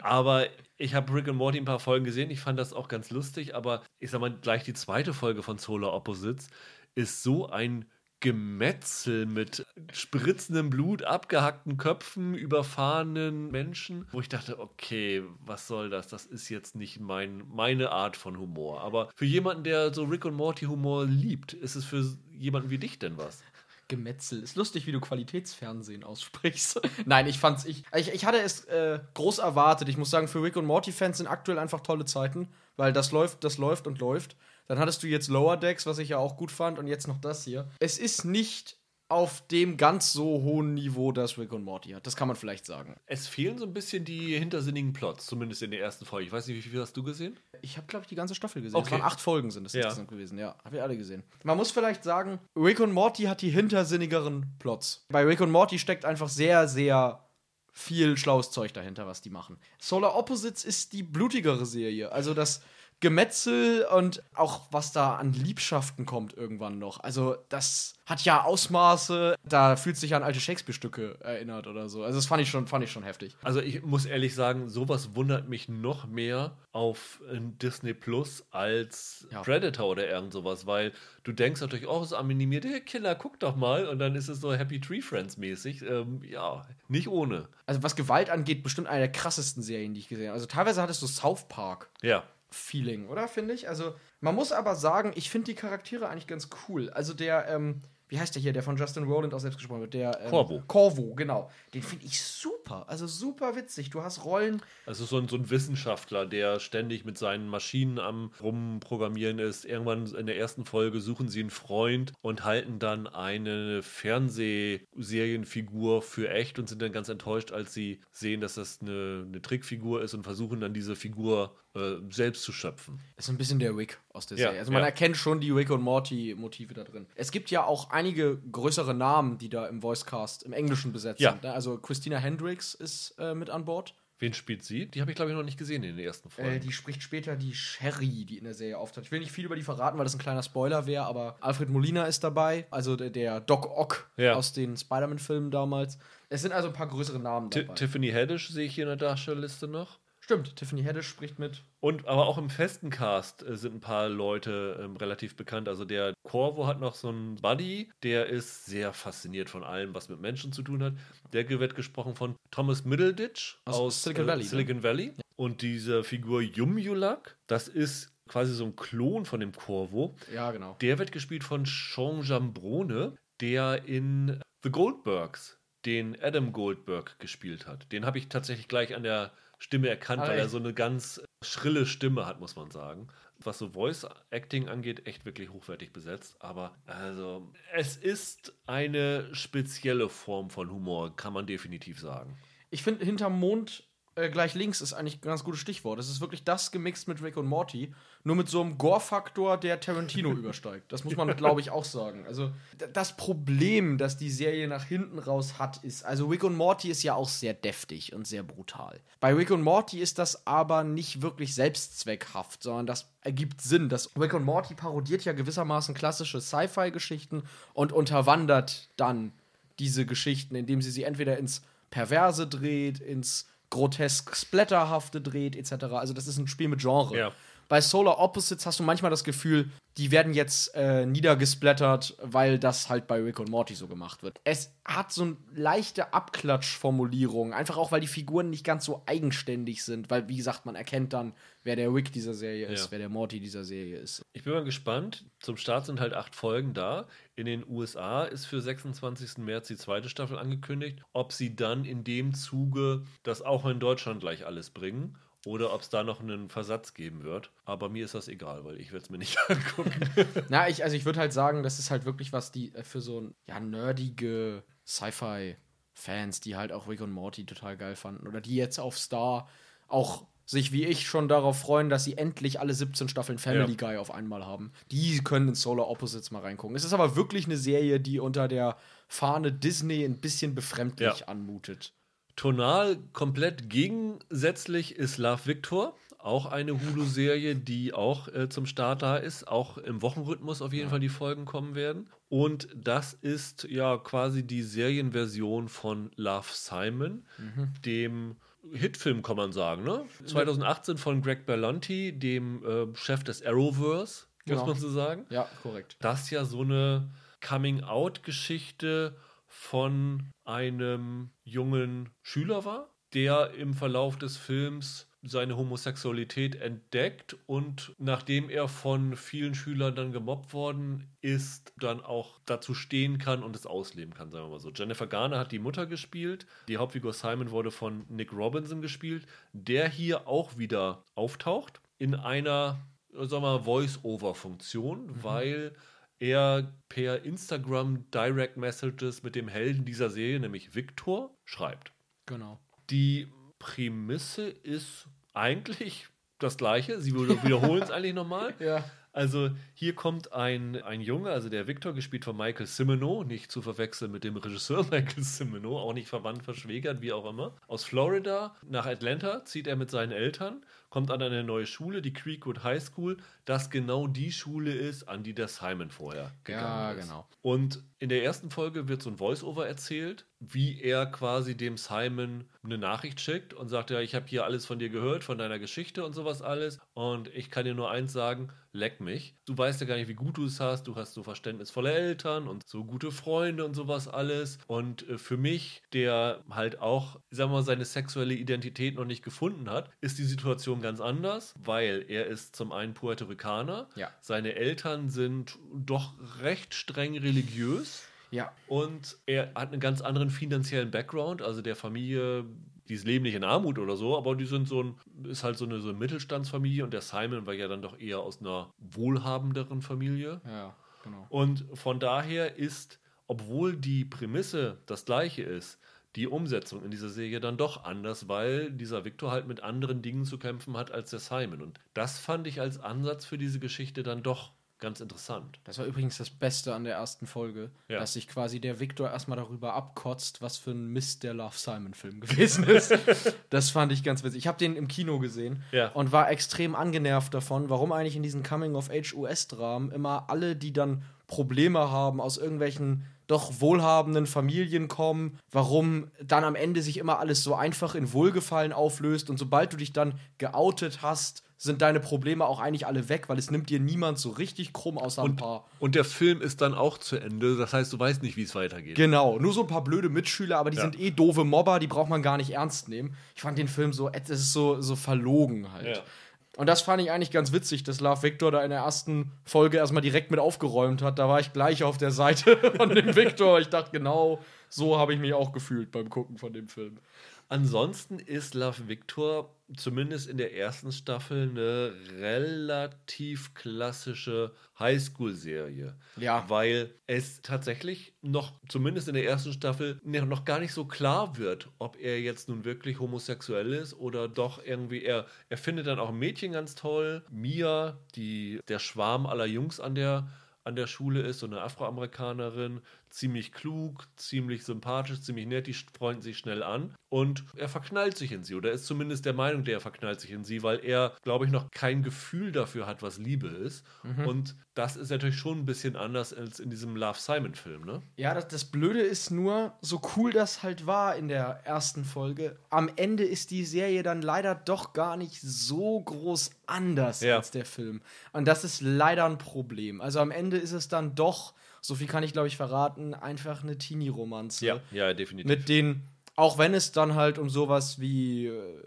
aber ich habe Rick und Morty ein paar Folgen gesehen. Ich fand das auch ganz lustig. Aber ich sag mal, gleich die zweite Folge von Solar Opposites ist so ein Gemetzel mit spritzendem Blut, abgehackten Köpfen, überfahrenen Menschen, wo ich dachte, okay, was soll das? Das ist jetzt nicht mein, meine Art von Humor. Aber für jemanden, der so Rick und Morty Humor liebt, ist es für jemanden wie dich denn was? Gemetzel. Ist lustig, wie du Qualitätsfernsehen aussprichst. Nein, ich fand's, ich, ich, ich hatte es äh, groß erwartet. Ich muss sagen, für Rick und Morty-Fans sind aktuell einfach tolle Zeiten, weil das läuft, das läuft und läuft. Dann hattest du jetzt Lower Decks, was ich ja auch gut fand, und jetzt noch das hier. Es ist nicht auf dem ganz so hohen Niveau, das Rick und Morty hat. Das kann man vielleicht sagen. Es fehlen so ein bisschen die hintersinnigen Plots, zumindest in der ersten Folge. Ich weiß nicht, wie viel hast du gesehen? Ich habe, glaube ich, die ganze Staffel gesehen. Okay. Es waren acht Folgen sind es Ja. insgesamt gewesen. Ja, habe ich alle gesehen. Man muss vielleicht sagen, Rick und Morty hat die hintersinnigeren Plots. Bei Rick und Morty steckt einfach sehr, sehr viel schlaues Zeug dahinter, was die machen. Solar Opposites ist die blutigere Serie. Also das Gemetzel und auch was da an Liebschaften kommt irgendwann noch. Also das hat ja Ausmaße, da fühlt sich an alte Shakespeare-Stücke erinnert oder so. Also das fand ich schon, fand ich schon heftig. Also ich muss ehrlich sagen, sowas wundert mich noch mehr auf äh, Disney Plus als Ja. Predator oder irgend sowas, weil du denkst natürlich, oh, es ist animiert, hey Killer, guck doch mal und dann ist es so Happy Tree Friends mäßig. Ähm, ja, nicht ohne. Also was Gewalt angeht, bestimmt eine der krassesten Serien, die ich gesehen habe. Also teilweise hattest du South Park. Ja. Feeling, oder? Finde ich. Also, man muss aber sagen, ich finde die Charaktere eigentlich ganz cool. Also, der, ähm, wie heißt der hier, der von Justin Rowland auch selbst gesprochen wird? Der, ähm, Corvo. Corvo, genau. Den finde ich super. Also, super witzig. Du hast Rollen. Also so ein, so ein Wissenschaftler, der ständig mit seinen Maschinen am Rumprogrammieren ist. Irgendwann in der ersten Folge suchen sie einen Freund und halten dann eine Fernsehserienfigur für echt und sind dann ganz enttäuscht, als sie sehen, dass das eine, eine Trickfigur ist und versuchen dann diese Figur äh, selbst zu schöpfen. Ist ein bisschen der Rick aus der Ja, Serie. Also, man ja. erkennt schon die Rick und Morty-Motive da drin. Es gibt ja auch einige größere Namen, die da im Voicecast im Englischen besetzt Ja. sind. ne? Also, Christina Hendricks ist äh, mit an Bord. Wen spielt sie? Die habe ich, glaube ich, noch nicht gesehen in den ersten Folgen. Äh, die spricht später die Sherry, die in der Serie auftaucht. Ich will nicht viel über die verraten, weil das ein kleiner Spoiler wäre, aber Alfred Molina ist dabei, also der, der Doc Ock Ja. aus den Spider-Man-Filmen damals. Es sind also ein paar größere Namen dabei. Tiffany Haddish sehe ich hier in der Darstellerliste noch. Stimmt, Tiffany Haddish spricht mit. Und aber auch im festen Cast äh, sind ein paar Leute ähm, relativ bekannt. Also der Corvo hat noch so einen Buddy, der ist sehr fasziniert von allem, was mit Menschen zu tun hat. Der wird gesprochen von Thomas Middleditch Aus aus, Silicon äh, Valley, ne? Silicon Valley. Und diese Figur Yum Yulak, das ist quasi so ein Klon von dem Corvo. Ja, genau. Der wird gespielt von Sean Jambrone, der in The Goldbergs den Adam Goldberg gespielt hat. Den habe ich tatsächlich gleich an der Stimme erkannt, Ah, weil er so eine ganz schrille Stimme hat, muss man sagen. Was so Voice Acting angeht, echt wirklich hochwertig besetzt. Aber also, es ist eine spezielle Form von Humor, kann man definitiv sagen. Ich finde, hinterm Mond äh, gleich links ist eigentlich ein ganz gutes Stichwort. Es ist wirklich das gemixt mit Rick und Morty, nur mit so einem Gore-Faktor, der Tarantino übersteigt. Das muss man, glaube ich, auch sagen. Also, das Problem, das die Serie nach hinten raus hat, ist, also Rick und Morty ist ja auch sehr deftig und sehr brutal. Bei Rick und Morty ist das aber nicht wirklich selbstzweckhaft, sondern das ergibt Sinn. Das Rick und Morty parodiert ja gewissermaßen klassische Sci-Fi-Geschichten und unterwandert dann diese Geschichten, indem sie sie entweder ins Perverse dreht, ins grotesk Splatterhafte dreht, etc. Also das ist ein Spiel mit Genre. Ja. Bei Solar Opposites hast du manchmal das Gefühl, die werden jetzt äh, niedergesplattert, weil das halt bei Rick und Morty so gemacht wird. Es hat so eine leichte Abklatschformulierung, einfach auch, weil die Figuren nicht ganz so eigenständig sind, weil, wie gesagt, man erkennt dann, wer der Rick dieser Serie ist, Ja. wer der Morty dieser Serie ist. Ich bin mal gespannt. Zum Start sind halt acht Folgen da. In den USA ist für 26. März die zweite Staffel angekündigt. Ob sie dann in dem Zuge das auch in Deutschland gleich alles bringen oder ob es da noch einen Versatz geben wird. Aber mir ist das egal, weil ich werde es mir nicht angucken. Na, ich, also ich würde halt sagen, das ist halt wirklich was, die äh, für so ja, nerdige Sci-Fi-Fans, die halt auch Rick und Morty total geil fanden oder die jetzt auf Star auch sich wie ich schon darauf freuen, dass sie endlich alle 17 Staffeln Family Ja. Guy auf einmal haben. Die können in Solar Opposites mal reingucken. Es ist aber wirklich eine Serie, die unter der Fahne Disney ein bisschen befremdlich Ja. anmutet. Tonal komplett gegensätzlich ist Love Victor. Auch eine Hulu-Serie, die auch äh, zum Start da ist. Auch im Wochenrhythmus auf jeden Fall die Folgen kommen werden. Und das ist ja quasi die Serienversion von Love Simon, dem Hitfilm, kann man sagen. Ne? 2018 von Greg Berlanti, dem äh, Chef des Arrowverse, muss Genau. man so sagen Ja, korrekt. das ja so eine Coming-out-Geschichte von einem jungen Schüler war, der im Verlauf des Films seine Homosexualität entdeckt und nachdem er von vielen Schülern dann gemobbt worden ist, dann auch dazu stehen kann und es ausleben kann, sagen wir mal so. Jennifer Garner hat die Mutter gespielt, die Hauptfigur Simon wurde von Nick Robinson gespielt, der hier auch wieder auftaucht in einer, sagen wir mal, Voice-Over-Funktion, weil er per Instagram Direct Messages mit dem Helden dieser Serie, nämlich Victor, schreibt. Genau. Die Prämisse ist eigentlich das gleiche. Sie wieder- wiederholen es eigentlich nochmal. Ja. Also hier kommt ein, ein Junge, also der Victor, gespielt von Michael Cimino, nicht zu verwechseln mit dem Regisseur Michael Cimino, auch nicht verwandt, verschwägert, wie auch immer. Aus Florida nach Atlanta zieht er mit seinen Eltern, kommt an eine neue Schule, die Creekwood High School, das genau die Schule ist, an die der Simon vorher gegangen Ja, ist. genau. Und in der ersten Folge wird so ein Voice-Over erzählt, wie er quasi dem Simon eine Nachricht schickt und sagt, ja, ich habe hier alles von dir gehört, von deiner Geschichte und sowas alles. Und ich kann dir nur eins sagen, leck mich. Du weißt ja gar nicht, wie gut du es hast. Du hast so verständnisvolle Eltern und so gute Freunde und sowas alles. Und äh, für mich, der halt auch, sagen wir mal, seine sexuelle Identität noch nicht gefunden hat, ist die Situation ganz anders, weil er ist zum einen Puerto Ricaner. Ja. Seine Eltern sind doch recht streng religiös. Ja. Und er hat einen ganz anderen finanziellen Background, also der Familie, die leben nicht in Armut oder so, aber die sind so ein, ist halt so eine, so eine Mittelstandsfamilie und der Simon war ja dann doch eher aus einer wohlhabenderen Familie. Ja, genau. Und von daher ist, obwohl die Prämisse das gleiche ist, die Umsetzung in dieser Serie dann doch anders, weil dieser Victor halt mit anderen Dingen zu kämpfen hat als der Simon. Und das fand ich als Ansatz für diese Geschichte dann doch ganz interessant. Das war übrigens das Beste an der ersten Folge, Ja. dass sich quasi der Victor erstmal darüber abkotzt, was für ein Mist der Love Simon-Film gewesen ist. das fand ich ganz witzig. Ich habe den im Kino gesehen Ja. und war extrem angenervt davon, warum eigentlich in diesen Coming-of-Age-US-Dramen immer alle, die dann Probleme haben, aus irgendwelchen doch wohlhabenden Familien kommen, warum dann am Ende sich immer alles so einfach in Wohlgefallen auflöst und sobald du dich dann geoutet hast, sind deine Probleme auch eigentlich alle weg, weil es nimmt dir niemand so richtig krumm außer ein Und, paar. und der Film ist dann auch zu Ende. Das heißt, du weißt nicht, wie es weitergeht. Genau, nur so ein paar blöde Mitschüler, aber die Ja. sind eh doofe Mobber, die braucht man gar nicht ernst nehmen. Ich fand den Film so, es ist so, so verlogen halt. Ja. Und das fand ich eigentlich ganz witzig, dass Love Victor da in der ersten Folge erstmal direkt mit aufgeräumt hat. Da war ich gleich auf der Seite von dem Victor. Ich dachte, genau so habe ich mich auch gefühlt beim Gucken von dem Film. Ansonsten ist Love Victor zumindest in der ersten Staffel eine relativ klassische Highschool-Serie. Ja. Weil es tatsächlich noch, zumindest in der ersten Staffel, noch gar nicht so klar wird, ob er jetzt nun wirklich homosexuell ist oder doch irgendwie, er, er findet dann auch ein Mädchen ganz toll. Mia, die, der Schwarm aller Jungs an der an der Schule ist, so eine Afroamerikanerin, ziemlich klug, ziemlich sympathisch, ziemlich nett, die freunden sich schnell an und er verknallt sich in sie oder ist zumindest der Meinung, der verknallt sich in sie, weil er, glaube ich, noch kein Gefühl dafür hat, was Liebe ist. Mhm. Und das ist natürlich schon ein bisschen anders als in diesem Love Simon Film, ne? Ja, das, das Blöde ist nur, so cool das halt war in der ersten Folge, am Ende ist die Serie dann leider doch gar nicht so groß anders ja. als der Film. Und das ist leider ein Problem. Also am Ende ist es dann doch so viel kann ich, glaube ich, verraten, einfach eine Teenie-Romanze. Ja, ja, definitiv. Mit den, auch wenn es dann halt um sowas wie, äh,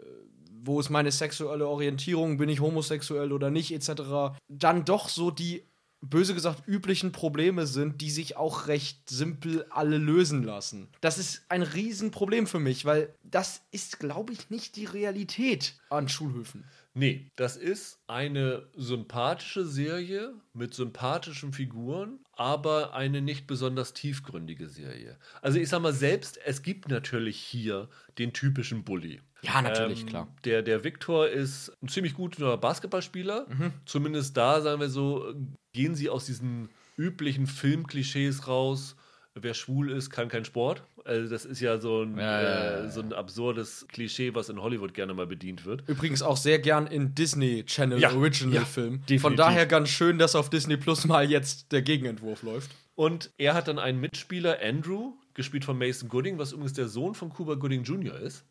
wo ist meine sexuelle Orientierung, bin ich homosexuell oder nicht, etc., dann doch so die böse gesagt üblichen Probleme sind, die sich auch recht simpel alle lösen lassen. Das ist ein Riesenproblem für mich, weil das ist, glaube ich, nicht die Realität an Schulhöfen. Nee, das ist eine sympathische Serie mit sympathischen Figuren, aber eine nicht besonders tiefgründige Serie. Also ich sag mal selbst, es gibt natürlich hier den typischen Bully. Ja, natürlich, ähm, klar. Der, der Viktor ist ein ziemlich guter Basketballspieler. Mhm. Zumindest da, sagen wir so, gehen sie aus diesen üblichen Filmklischees raus wer schwul ist, kann kein Sport. Also das ist ja so ein, ja, ja, ja. Äh, so ein absurdes Klischee, was in Hollywood gerne mal bedient wird. Übrigens auch sehr gern in Disney Channel Original Film. Von daher ganz schön, dass auf Disney Plus mal jetzt der Gegenentwurf läuft. Und er hat dann einen Mitspieler, Andrew, gespielt von Mason Gooding, was übrigens der Sohn von Cuba Gooding Jr. ist.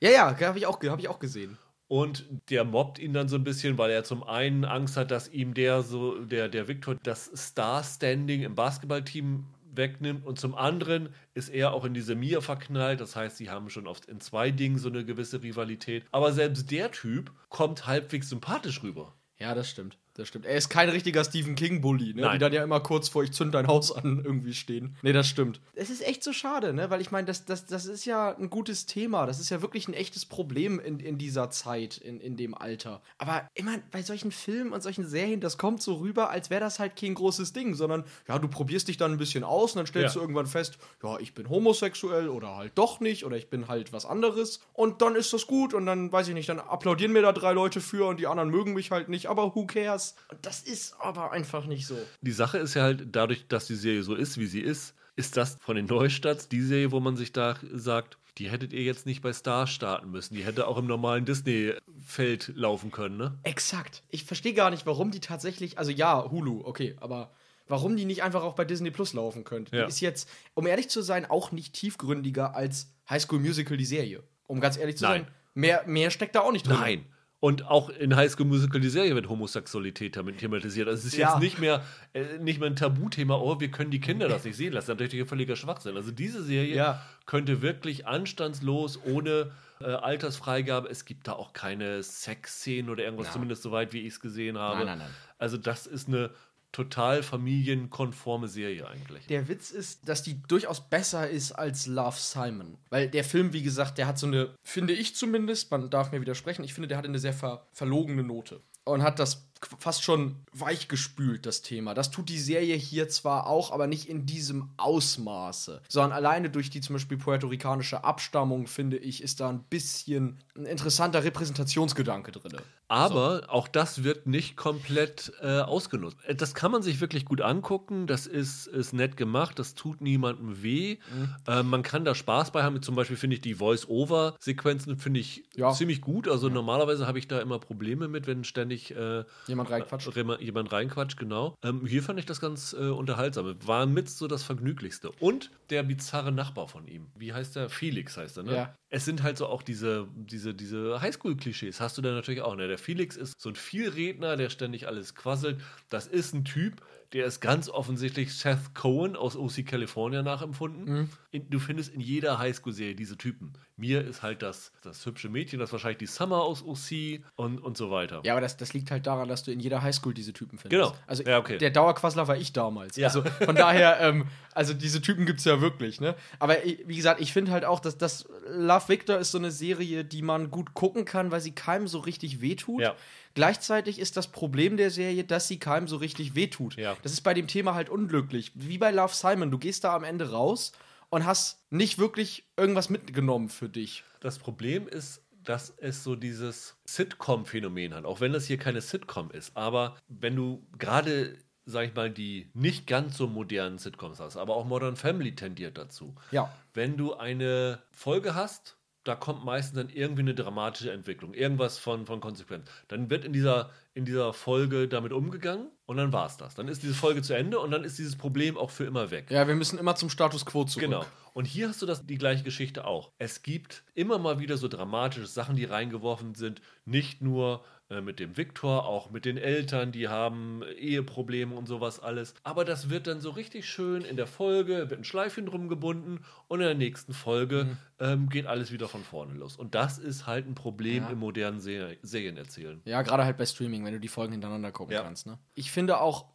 Ja, ja, habe ich, auch, hab ich auch gesehen. Und der mobbt ihn dann so ein bisschen, weil er zum einen Angst hat, dass ihm der so, der, der Victor, das Star-Standing im Basketballteam wegnimmt. Und zum anderen ist er auch in diese Mia verknallt. Das heißt, sie haben schon oft in zwei Dingen so eine gewisse Rivalität. Aber selbst der Typ kommt halbwegs sympathisch rüber. Ja, das stimmt das stimmt. Er ist kein richtiger Stephen King-Bully, ne? die dann ja immer kurz vor ich zünd dein Haus an irgendwie stehen. Nee, das stimmt. Es ist echt so schade, ne? Weil ich meine, das, das, das ist ja ein gutes Thema. Das ist ja wirklich ein echtes Problem in, in dieser Zeit, in, in dem Alter. Aber immer bei solchen Filmen und solchen Serien, das kommt so rüber, als wäre das halt kein großes Ding, sondern ja, du probierst dich dann ein bisschen aus und dann stellst ja. du irgendwann fest, ja, ich bin homosexuell oder halt doch nicht oder ich bin halt was anderes und dann ist das gut und dann weiß ich nicht, dann applaudieren mir da drei Leute für und die anderen mögen mich halt nicht, aber who cares? Und das ist aber einfach nicht so. Die Sache ist ja halt, dadurch, dass die Serie so ist, wie sie ist, ist das von den Neustarts die Serie, wo man sich da sagt, die hättet ihr jetzt nicht bei Star starten müssen. Die hätte auch im normalen Disney-Feld laufen können, ne? Exakt. Ich verstehe gar nicht, warum die tatsächlich, also ja, Hulu, okay, aber warum die nicht einfach auch bei Disney Plus laufen könnte. Ja. Die ist jetzt, um ehrlich zu sein, auch nicht tiefgründiger als High School Musical, die Serie. Um ganz ehrlich zu Nein. sein. Mehr, mehr steckt da auch nicht drin. Nein. Und auch in High School Musical die Serie wird Homosexualität thematisiert. Also es ist ja. jetzt nicht mehr, äh, nicht mehr ein Tabuthema, oh, wir können die Kinder das nicht sehen lassen. Das ist natürlich ein völliger Schwachsinn. Also diese Serie ja. könnte wirklich anstandslos, ohne äh, Altersfreigabe, es gibt da auch keine Sexszenen oder irgendwas, ja. zumindest soweit, wie ich es gesehen habe. Nein, nein, nein. Also das ist eine total familienkonforme Serie eigentlich. Der Witz ist, dass die durchaus besser ist als Love Simon. Weil der Film, wie gesagt, der hat so eine, finde ich zumindest, man darf mir widersprechen, ich finde, der hat eine sehr ver verlogene Note. Und hat das fast schon weichgespült, das Thema. Das tut die Serie hier zwar auch, aber nicht in diesem Ausmaße, sondern alleine durch die zum Beispiel puerto-ricanische Abstammung, finde ich, ist da ein bisschen ein interessanter Repräsentationsgedanke drin. Aber so. auch das wird nicht komplett äh, ausgenutzt. Äh, das kann man sich wirklich gut angucken, das ist, ist nett gemacht, das tut niemandem weh. Mhm. Äh, man kann da Spaß bei haben. Zum Beispiel finde ich die Voice-Over-Sequenzen finde ich ja. ziemlich gut. Also ja. normalerweise habe ich da immer Probleme mit, wenn ständig äh, Jemand reinquatscht. Äh, jemand reinquatscht, genau. Ähm, hier fand ich das ganz äh, unterhaltsam. War mit so das Vergnüglichste. Und der bizarre Nachbar von ihm. Wie heißt der? Felix heißt er, ne? Ja. Es sind halt so auch diese, diese, diese Highschool-Klischees. Hast du da natürlich auch, ne? Der Felix ist so ein Vielredner, der ständig alles quasselt. Das ist ein Typ, der ist ganz offensichtlich Seth Cohen aus OC California nachempfunden. Mhm. Du findest in jeder Highschool-Serie diese Typen. Mir ist halt das, das hübsche Mädchen, das wahrscheinlich die Summer aus OC und, und so weiter. Ja, aber das, das liegt halt daran, dass du in jeder Highschool diese Typen findest. Genau. Also Ja, okay. der Dauerquassler war ich damals. Ja. Also von daher, ähm, also diese Typen gibt es ja wirklich, ne? Aber wie gesagt, ich finde halt auch, dass das Love Victor ist so eine Serie, die man gut gucken kann, weil sie keinem so richtig wehtut. Ja. Gleichzeitig ist das Problem der Serie, dass sie keinem so richtig wehtut. Ja. Das ist bei dem Thema halt unglücklich. Wie bei Love Simon, du gehst da am Ende raus und hast nicht wirklich irgendwas mitgenommen für dich. Das Problem ist, dass es so dieses Sitcom-Phänomen hat, auch wenn das hier keine Sitcom ist. Aber wenn du gerade, sag ich mal, die nicht ganz so modernen Sitcoms hast, aber auch Modern Family tendiert dazu. Ja. Wenn du eine Folge hast, da kommt meistens dann irgendwie eine dramatische Entwicklung, irgendwas von, von Konsequenz. Dann wird in dieser, in dieser Folge damit umgegangen und dann war es das. Dann ist diese Folge zu Ende und dann ist dieses Problem auch für immer weg. Ja, wir müssen immer zum Status quo zurück. Genau. Und hier hast du das, die gleiche Geschichte auch. Es gibt immer mal wieder so dramatische Sachen, die reingeworfen sind. Nicht nur mit dem Viktor, auch mit den Eltern, die haben Eheprobleme und sowas alles. Aber das wird dann so richtig schön in der Folge, wird ein Schleifchen drum gebunden und in der nächsten Folge Mhm. ähm, geht alles wieder von vorne los. Und das ist halt ein Problem Ja. im modernen Ser Serienerzählen. Ja, gerade halt bei Streaming, wenn du die Folgen hintereinander gucken Ja. kannst. Ne? Ich finde auch, äh,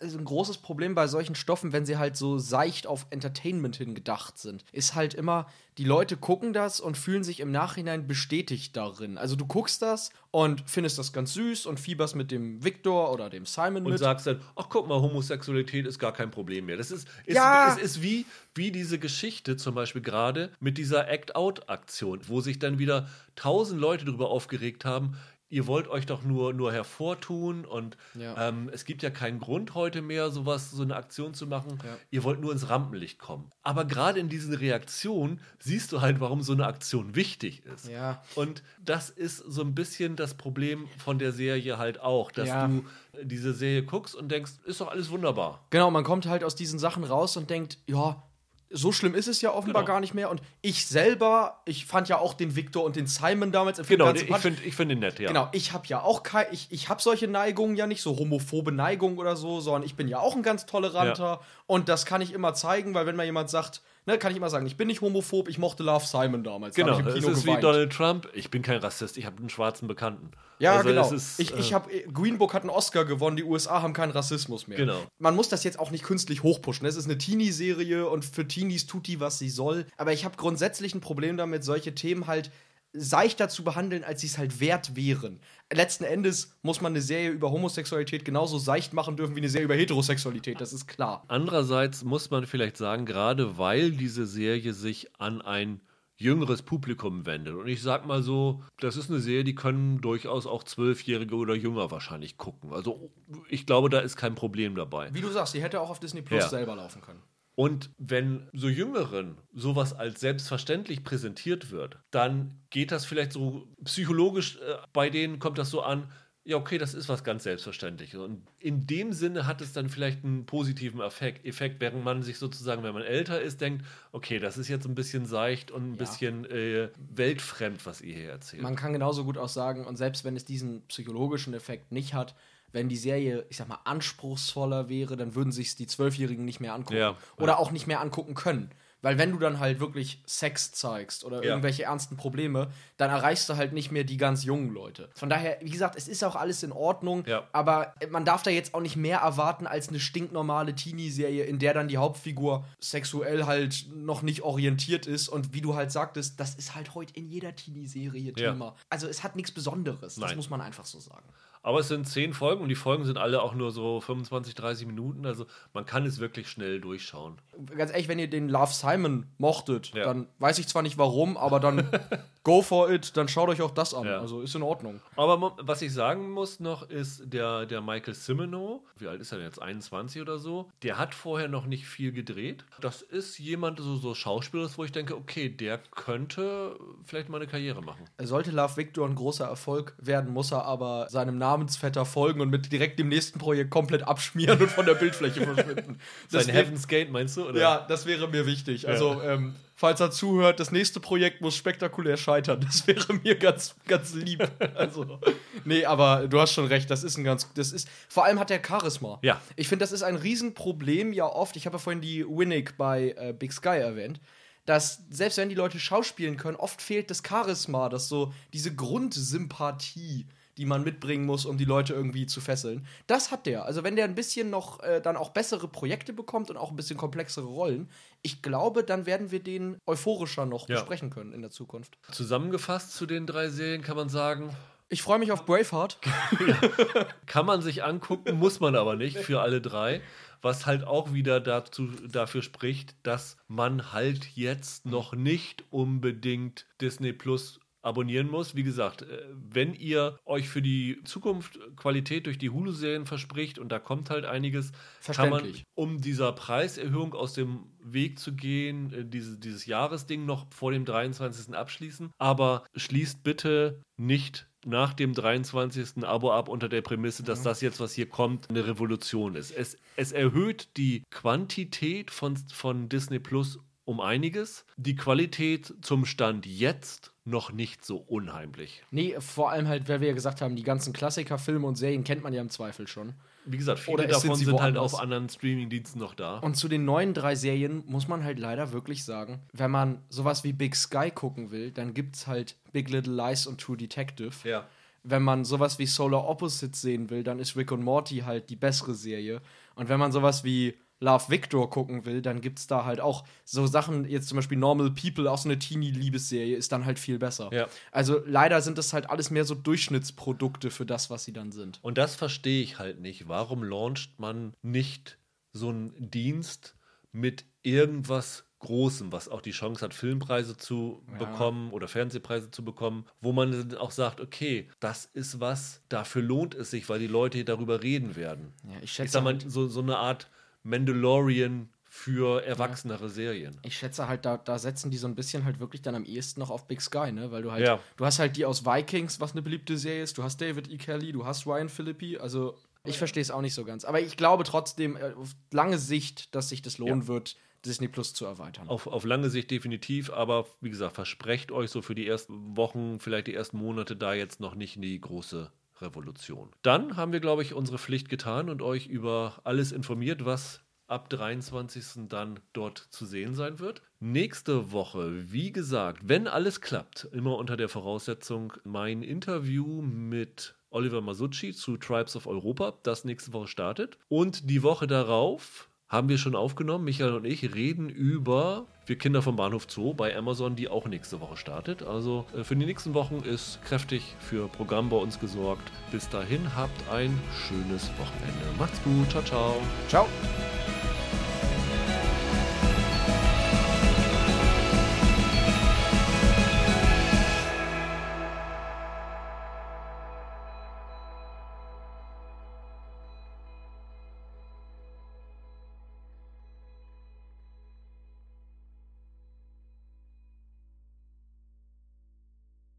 ein großes Problem bei solchen Stoffen, wenn sie halt so seicht auf Entertainment hingedacht sind, ist halt immer, die Leute gucken das und fühlen sich im Nachhinein bestätigt darin. Also du guckst das und findest das ganz süß und fieberst mit dem Victor oder dem Simon Und mit. sagst dann, ach guck mal, Homosexualität ist gar kein Problem mehr. Das ist, ist, Ja. es ist wie, wie diese Geschichte zum Beispiel gerade mit dieser Act-Out-Aktion, wo sich dann wieder tausend Leute darüber aufgeregt haben, ihr wollt euch doch nur, nur hervortun und Ja. ähm, es gibt ja keinen Grund heute mehr, sowas, so eine Aktion zu machen. Ja. Ihr wollt nur ins Rampenlicht kommen. Aber gerade in diesen Reaktionen siehst du halt, warum so eine Aktion wichtig ist. Ja. Und das ist so ein bisschen das Problem von der Serie halt auch, dass du diese Serie guckst und denkst, ist doch alles wunderbar. Genau, man kommt halt aus diesen Sachen raus und denkt, ja, so schlimm ist es ja offenbar Genau. gar nicht mehr. Und ich selber, ich fand ja auch den Victor und den Simon damals im Film Genau, ich finde ich find ihn nett, ja. Genau, ich habe ja auch kein, ich, ich habe solche Neigungen ja nicht, so homophobe Neigungen oder so, sondern ich bin ja auch ein ganz toleranter und das kann ich immer zeigen, weil wenn mal jemand sagt, ne, kann ich immer sagen, ich bin nicht homophob, ich mochte Love Simon damals, da Genau, hab ich im es ist wie geweint. Donald Trump. Ich bin kein Rassist, ich habe einen schwarzen Bekannten. Ja, Also genau. ist, ich ich äh, habe Green Book hat einen Oscar gewonnen, die USA haben keinen Rassismus mehr. Genau. Man muss das jetzt auch nicht künstlich hochpushen. Es ist eine Teenie-Serie und für Teenies tut die, was sie soll. Aber ich habe grundsätzlich ein Problem damit, solche Themen halt seichter zu behandeln, als sie es halt wert wären. Letzten Endes muss man eine Serie über Homosexualität genauso seicht machen dürfen wie eine Serie über Heterosexualität, das ist klar. Andererseits muss man vielleicht sagen, gerade weil diese Serie sich an ein jüngeres Publikum wendet. Und ich sag mal so, das ist eine Serie, die können durchaus auch Zwölfjährige oder jünger wahrscheinlich gucken. Also ich glaube, da ist kein Problem dabei. Wie du sagst, die hätte auch auf Disney Plus Ja. selber laufen können. Und wenn so Jüngeren sowas als selbstverständlich präsentiert wird, dann geht das vielleicht so psychologisch, äh, bei denen kommt das so an, ja, okay, das ist was ganz Selbstverständliches. Und in dem Sinne hat es dann vielleicht einen positiven Effekt, Effekt während man sich sozusagen, wenn man älter ist, denkt, okay, das ist jetzt ein bisschen seicht und ein Ja. bisschen äh, weltfremd, was ihr hier erzählt. Man kann genauso gut auch sagen, und selbst wenn es diesen psychologischen Effekt nicht hat, wenn die Serie, ich sag mal, anspruchsvoller wäre, dann würden sich die Zwölfjährigen nicht mehr angucken. Ja, Oder ja. auch nicht mehr angucken können. Weil wenn du dann halt wirklich Sex zeigst oder Ja. irgendwelche ernsten Probleme, dann erreichst du halt nicht mehr die ganz jungen Leute. Von daher, wie gesagt, es ist auch alles in Ordnung, Ja. aber man darf da jetzt auch nicht mehr erwarten als eine stinknormale Teenie-Serie, in der dann die Hauptfigur sexuell halt noch nicht orientiert ist. Und wie du halt sagtest, das ist halt heute in jeder Teenie-Serie Ja. Thema. Also es hat nichts Besonderes, das Nein. muss man einfach so sagen. Aber es sind zehn Folgen und die Folgen sind alle auch nur so 25, 30 Minuten. Also man kann es wirklich schnell durchschauen. Ganz ehrlich, wenn ihr den Love Simon mochtet, Ja. dann weiß ich zwar nicht warum, aber dann go for it, dann schaut euch auch das an. Ja. Also ist in Ordnung. Aber was ich sagen muss noch, ist der, der Michael Cimino, wie alt ist er denn jetzt? 21 oder so? Der hat vorher noch nicht viel gedreht. Das ist jemand, so, so Schauspieler, wo ich denke, okay, der könnte vielleicht mal eine Karriere machen. Sollte Love Victor ein großer Erfolg werden, muss er aber seinem Namensvetter folgen und mit direkt dem nächsten Projekt komplett abschmieren und von der Bildfläche verschwinden. Sein Das Heaven's Gate, meinst du? Oder? Ja, das wäre mir wichtig. Also, ähm, falls er zuhört, das nächste Projekt muss spektakulär scheitern. Das wäre mir ganz, ganz lieb. Also, nee, aber du hast schon recht, das ist ein ganz, das ist, vor allem hat er Charisma. Ja. Ich finde, das ist ein Riesenproblem ja oft. Ich habe ja vorhin die Winnick bei äh, Big Sky erwähnt. Dass selbst wenn die Leute schauspielen können, oft fehlt das Charisma, das so diese Grundsympathie, die man mitbringen muss, um die Leute irgendwie zu fesseln. Das hat der. Also wenn der ein bisschen noch äh, dann auch bessere Projekte bekommt und auch ein bisschen komplexere Rollen, ich glaube, dann werden wir den euphorischer noch Ja. besprechen können in der Zukunft. Zusammengefasst zu den drei Serien kann man sagen, Ich freue mich auf Braveheart. kann man sich angucken, muss man aber nicht für alle drei. Was halt auch wieder dazu, dafür spricht, dass man halt jetzt noch nicht unbedingt Disney Plus abonnieren muss. Wie gesagt, äh, wenn ihr euch für die Zukunft Qualität durch die Hulu-Serien verspricht und da kommt halt einiges, kann man, um dieser Preiserhöhung aus dem Weg zu gehen, äh, diese, dieses Jahresding noch vor dem 23. abschließen. Aber schließt bitte nicht nach dem 23. Abo ab unter der Prämisse, dass das jetzt, was hier kommt, eine Revolution ist. Es, es erhöht die Quantität von, von Disney Plus um einiges, die Qualität zum Stand jetzt noch nicht so unheimlich. Nee, vor allem halt, weil wir ja gesagt haben, die ganzen Klassiker, Filme und Serien kennt man ja im Zweifel schon. Wie gesagt, viele Oder sind davon sie sind, halt auf anderen Streamingdiensten noch da. Und zu den neuen drei Serien muss man halt leider wirklich sagen, wenn man sowas wie Big Sky gucken will, dann gibt's halt Big Little Lies und True Detective. ja. Wenn man sowas wie Solar Opposites sehen will, dann ist Rick und Morty halt die bessere Serie. Und wenn man sowas wie Love Victor gucken will, dann gibt's da halt auch so Sachen, jetzt zum Beispiel Normal People, auch so eine Teenie-Liebesserie, ist dann halt viel besser. Ja. Also leider sind das halt alles mehr so Durchschnittsprodukte für das, was sie dann sind. Und das verstehe ich halt nicht. Warum launcht man nicht so einen Dienst mit irgendwas Großem, was auch die Chance hat, Filmpreise zu bekommen oder Fernsehpreise zu bekommen, wo man dann auch sagt, okay, das ist was, dafür lohnt es sich, weil die Leute darüber reden werden. Ja, ich Ich schätze sag mal, halt- so, so eine Art Mandalorian für erwachsenere Serien. Ich schätze halt, da, da setzen die so ein bisschen halt wirklich dann am ehesten noch auf Big Sky, ne? Weil du halt, Ja. du hast halt die aus Vikings, was eine beliebte Serie ist, du hast David E. Kelly, du hast Ryan Philippi, also ich verstehe es auch nicht so ganz. Aber ich glaube trotzdem äh, auf lange Sicht, dass sich das lohnen wird, Disney Plus zu erweitern. Auf, auf lange Sicht definitiv, aber wie gesagt, versprecht euch so für die ersten Wochen, vielleicht die ersten Monate da jetzt noch nicht in die große Revolution. Dann haben wir, glaube ich, unsere Pflicht getan und euch über alles informiert, was ab 23. dann dort zu sehen sein wird. Nächste Woche, wie gesagt, wenn alles klappt, immer unter der Voraussetzung, mein Interview mit Oliver Masucci zu Tribes of Europa, das nächste Woche startet. Und die Woche darauf haben wir schon aufgenommen. Michael und ich reden über Wir Kinder vom Bahnhof Zoo bei Amazon, die auch nächste Woche startet. Also äh, für die nächsten Wochen ist kräftig für Programm bei uns gesorgt. Bis dahin habt ein schönes Wochenende. Macht's gut. Ciao, ciao. Ciao!